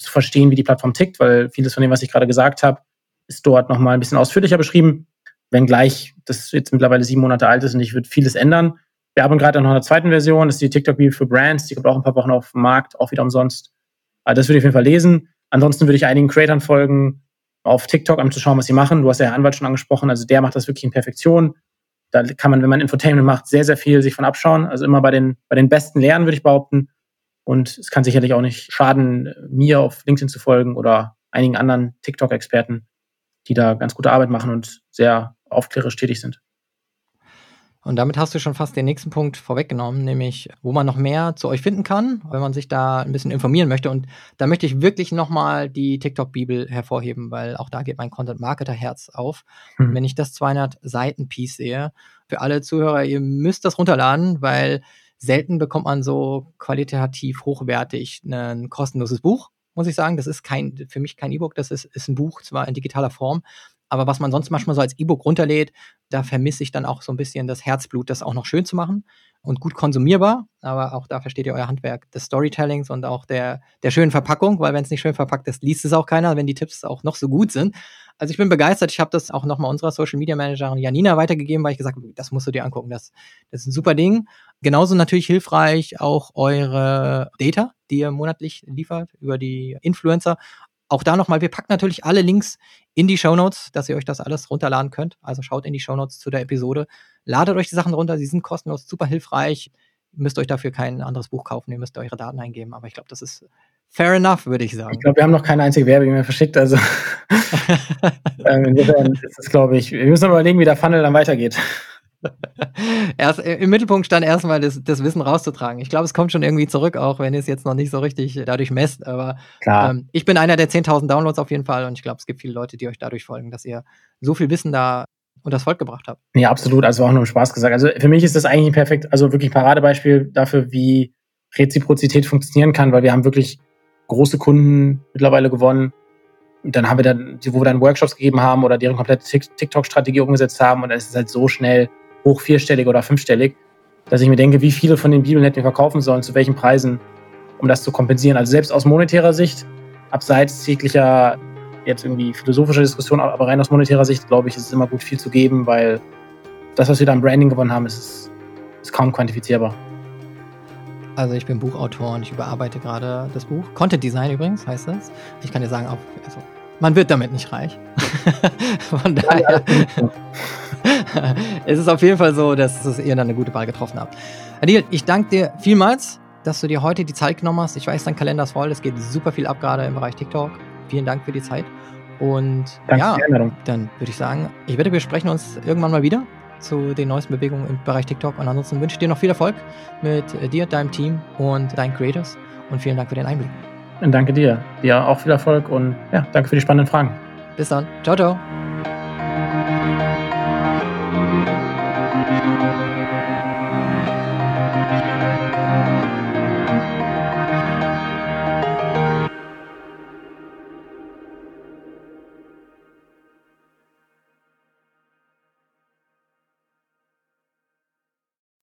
zu verstehen, wie die Plattform tickt, weil vieles von dem, was ich gerade gesagt habe, ist dort nochmal ein bisschen ausführlicher beschrieben, wenngleich das jetzt mittlerweile sieben Monate alt ist und ich würde vieles ändern. Wir haben gerade noch eine zweite Version, das ist die TikTok Bibel für Brands, die kommt auch ein paar Wochen auf den Markt, auch wieder umsonst. Also das würde ich auf jeden Fall lesen. Ansonsten würde ich einigen Creatern folgen, auf TikTok, um zu schauen, was sie machen. Du hast ja Herrn Anwalt schon angesprochen, also der macht das wirklich in Perfektion. Da kann man, wenn man Infotainment macht, sehr, sehr viel sich von abschauen. Also immer bei den, bei den besten lernen, würde ich behaupten. Und es kann sicherlich auch nicht schaden, mir auf LinkedIn zu folgen oder einigen anderen TikTok-Experten, die da ganz gute Arbeit machen und sehr aufklärerisch tätig sind. Und damit hast du schon fast den nächsten Punkt vorweggenommen, nämlich wo man noch mehr zu euch finden kann, wenn man sich da ein bisschen informieren möchte. Und da möchte ich wirklich nochmal die TikTok-Bibel hervorheben, weil auch da geht mein Content-Marketer-Herz auf. Hm. Wenn ich das 200-Seiten-Piece sehe, für alle Zuhörer, ihr müsst das runterladen, weil selten bekommt man so qualitativ hochwertig ein kostenloses Buch, muss ich sagen. Das ist kein, für mich kein E-Book, das ist, ist ein Buch, zwar in digitaler Form, Aber was man sonst manchmal so als E-Book runterlädt, da vermisse ich dann auch so ein bisschen das Herzblut, das auch noch schön zu machen und gut konsumierbar. Aber auch da versteht ihr euer Handwerk des Storytellings und auch der, der schönen Verpackung, weil wenn es nicht schön verpackt ist, liest es auch keiner, wenn die Tipps auch noch so gut sind. Also ich bin begeistert. Ich habe das auch nochmal unserer Social Media Managerin Janina weitergegeben, weil ich gesagt habe, das musst du dir angucken. Das, das ist ein super Ding. Genauso natürlich hilfreich auch eure Data, die ihr monatlich liefert über die Influencer. Auch da nochmal, wir packen natürlich alle Links in die Show Notes, dass ihr euch das alles runterladen könnt. Also schaut in die Show Notes zu der Episode. Ladet euch die Sachen runter, sie sind kostenlos, super hilfreich. Ihr müsst euch dafür kein anderes Buch kaufen, ihr müsst eure Daten eingeben. Aber ich glaube, das ist fair enough, würde ich sagen. Ich glaube, wir haben noch keine einzige Werbung mehr verschickt. Also ähm, insofern ist es, glaube ich, wir müssen mal überlegen, wie der Funnel dann weitergeht. Erst, äh, Im Mittelpunkt stand erstmal das, das Wissen rauszutragen. Ich glaube, es kommt schon irgendwie zurück, auch wenn ihr es jetzt noch nicht so richtig dadurch messt. Aber ähm, ich bin einer der 10.000 Downloads auf jeden Fall und ich glaube, es gibt viele Leute, die euch dadurch folgen, dass ihr so viel Wissen da und das Volk gebracht habt. Ja, absolut. Also auch nur Spaß gesagt. Also für mich ist das eigentlich ein perfekt, also wirklich ein Paradebeispiel dafür, wie Reziprozität funktionieren kann, weil wir haben wirklich große Kunden mittlerweile gewonnen. Und dann haben wir dann, wo wir dann Workshops gegeben haben oder deren komplette TikTok-Strategie umgesetzt haben und dann ist es halt so schnell hoch vierstellig oder fünfstellig, dass ich mir denke, wie viele von den Bibeln hätten wir verkaufen sollen, zu welchen Preisen, um das zu kompensieren. Also selbst aus monetärer Sicht, abseits jeglicher jetzt irgendwie philosophischer Diskussion, aber rein aus monetärer Sicht, glaube ich, ist es immer gut, viel zu geben, weil das, was wir da im Branding gewonnen haben, ist, ist kaum quantifizierbar. Also ich bin Buchautor und ich überarbeite gerade das Buch. Content Design übrigens heißt das. Ich kann dir sagen, auch, also, man wird damit nicht reich. Von daher es ist auf jeden Fall so, dass ihr dann eine gute Wahl getroffen habt. Adil, ich danke dir vielmals, dass du dir heute die Zeit genommen hast. Ich weiß, dein Kalender ist voll. Es geht super viel ab, gerade im Bereich TikTok. Vielen Dank für die Zeit. Und Danke ja, dann würde ich sagen, ich wette, wir sprechen uns irgendwann mal wieder zu den neuesten Bewegungen im Bereich TikTok. Und ansonsten wünsche ich dir noch viel Erfolg mit dir, deinem Team und deinen Creators. Und vielen Dank für den Einblick. Und danke dir. Dir auch viel Erfolg und ja, danke für die spannenden Fragen. Bis dann. Ciao, ciao.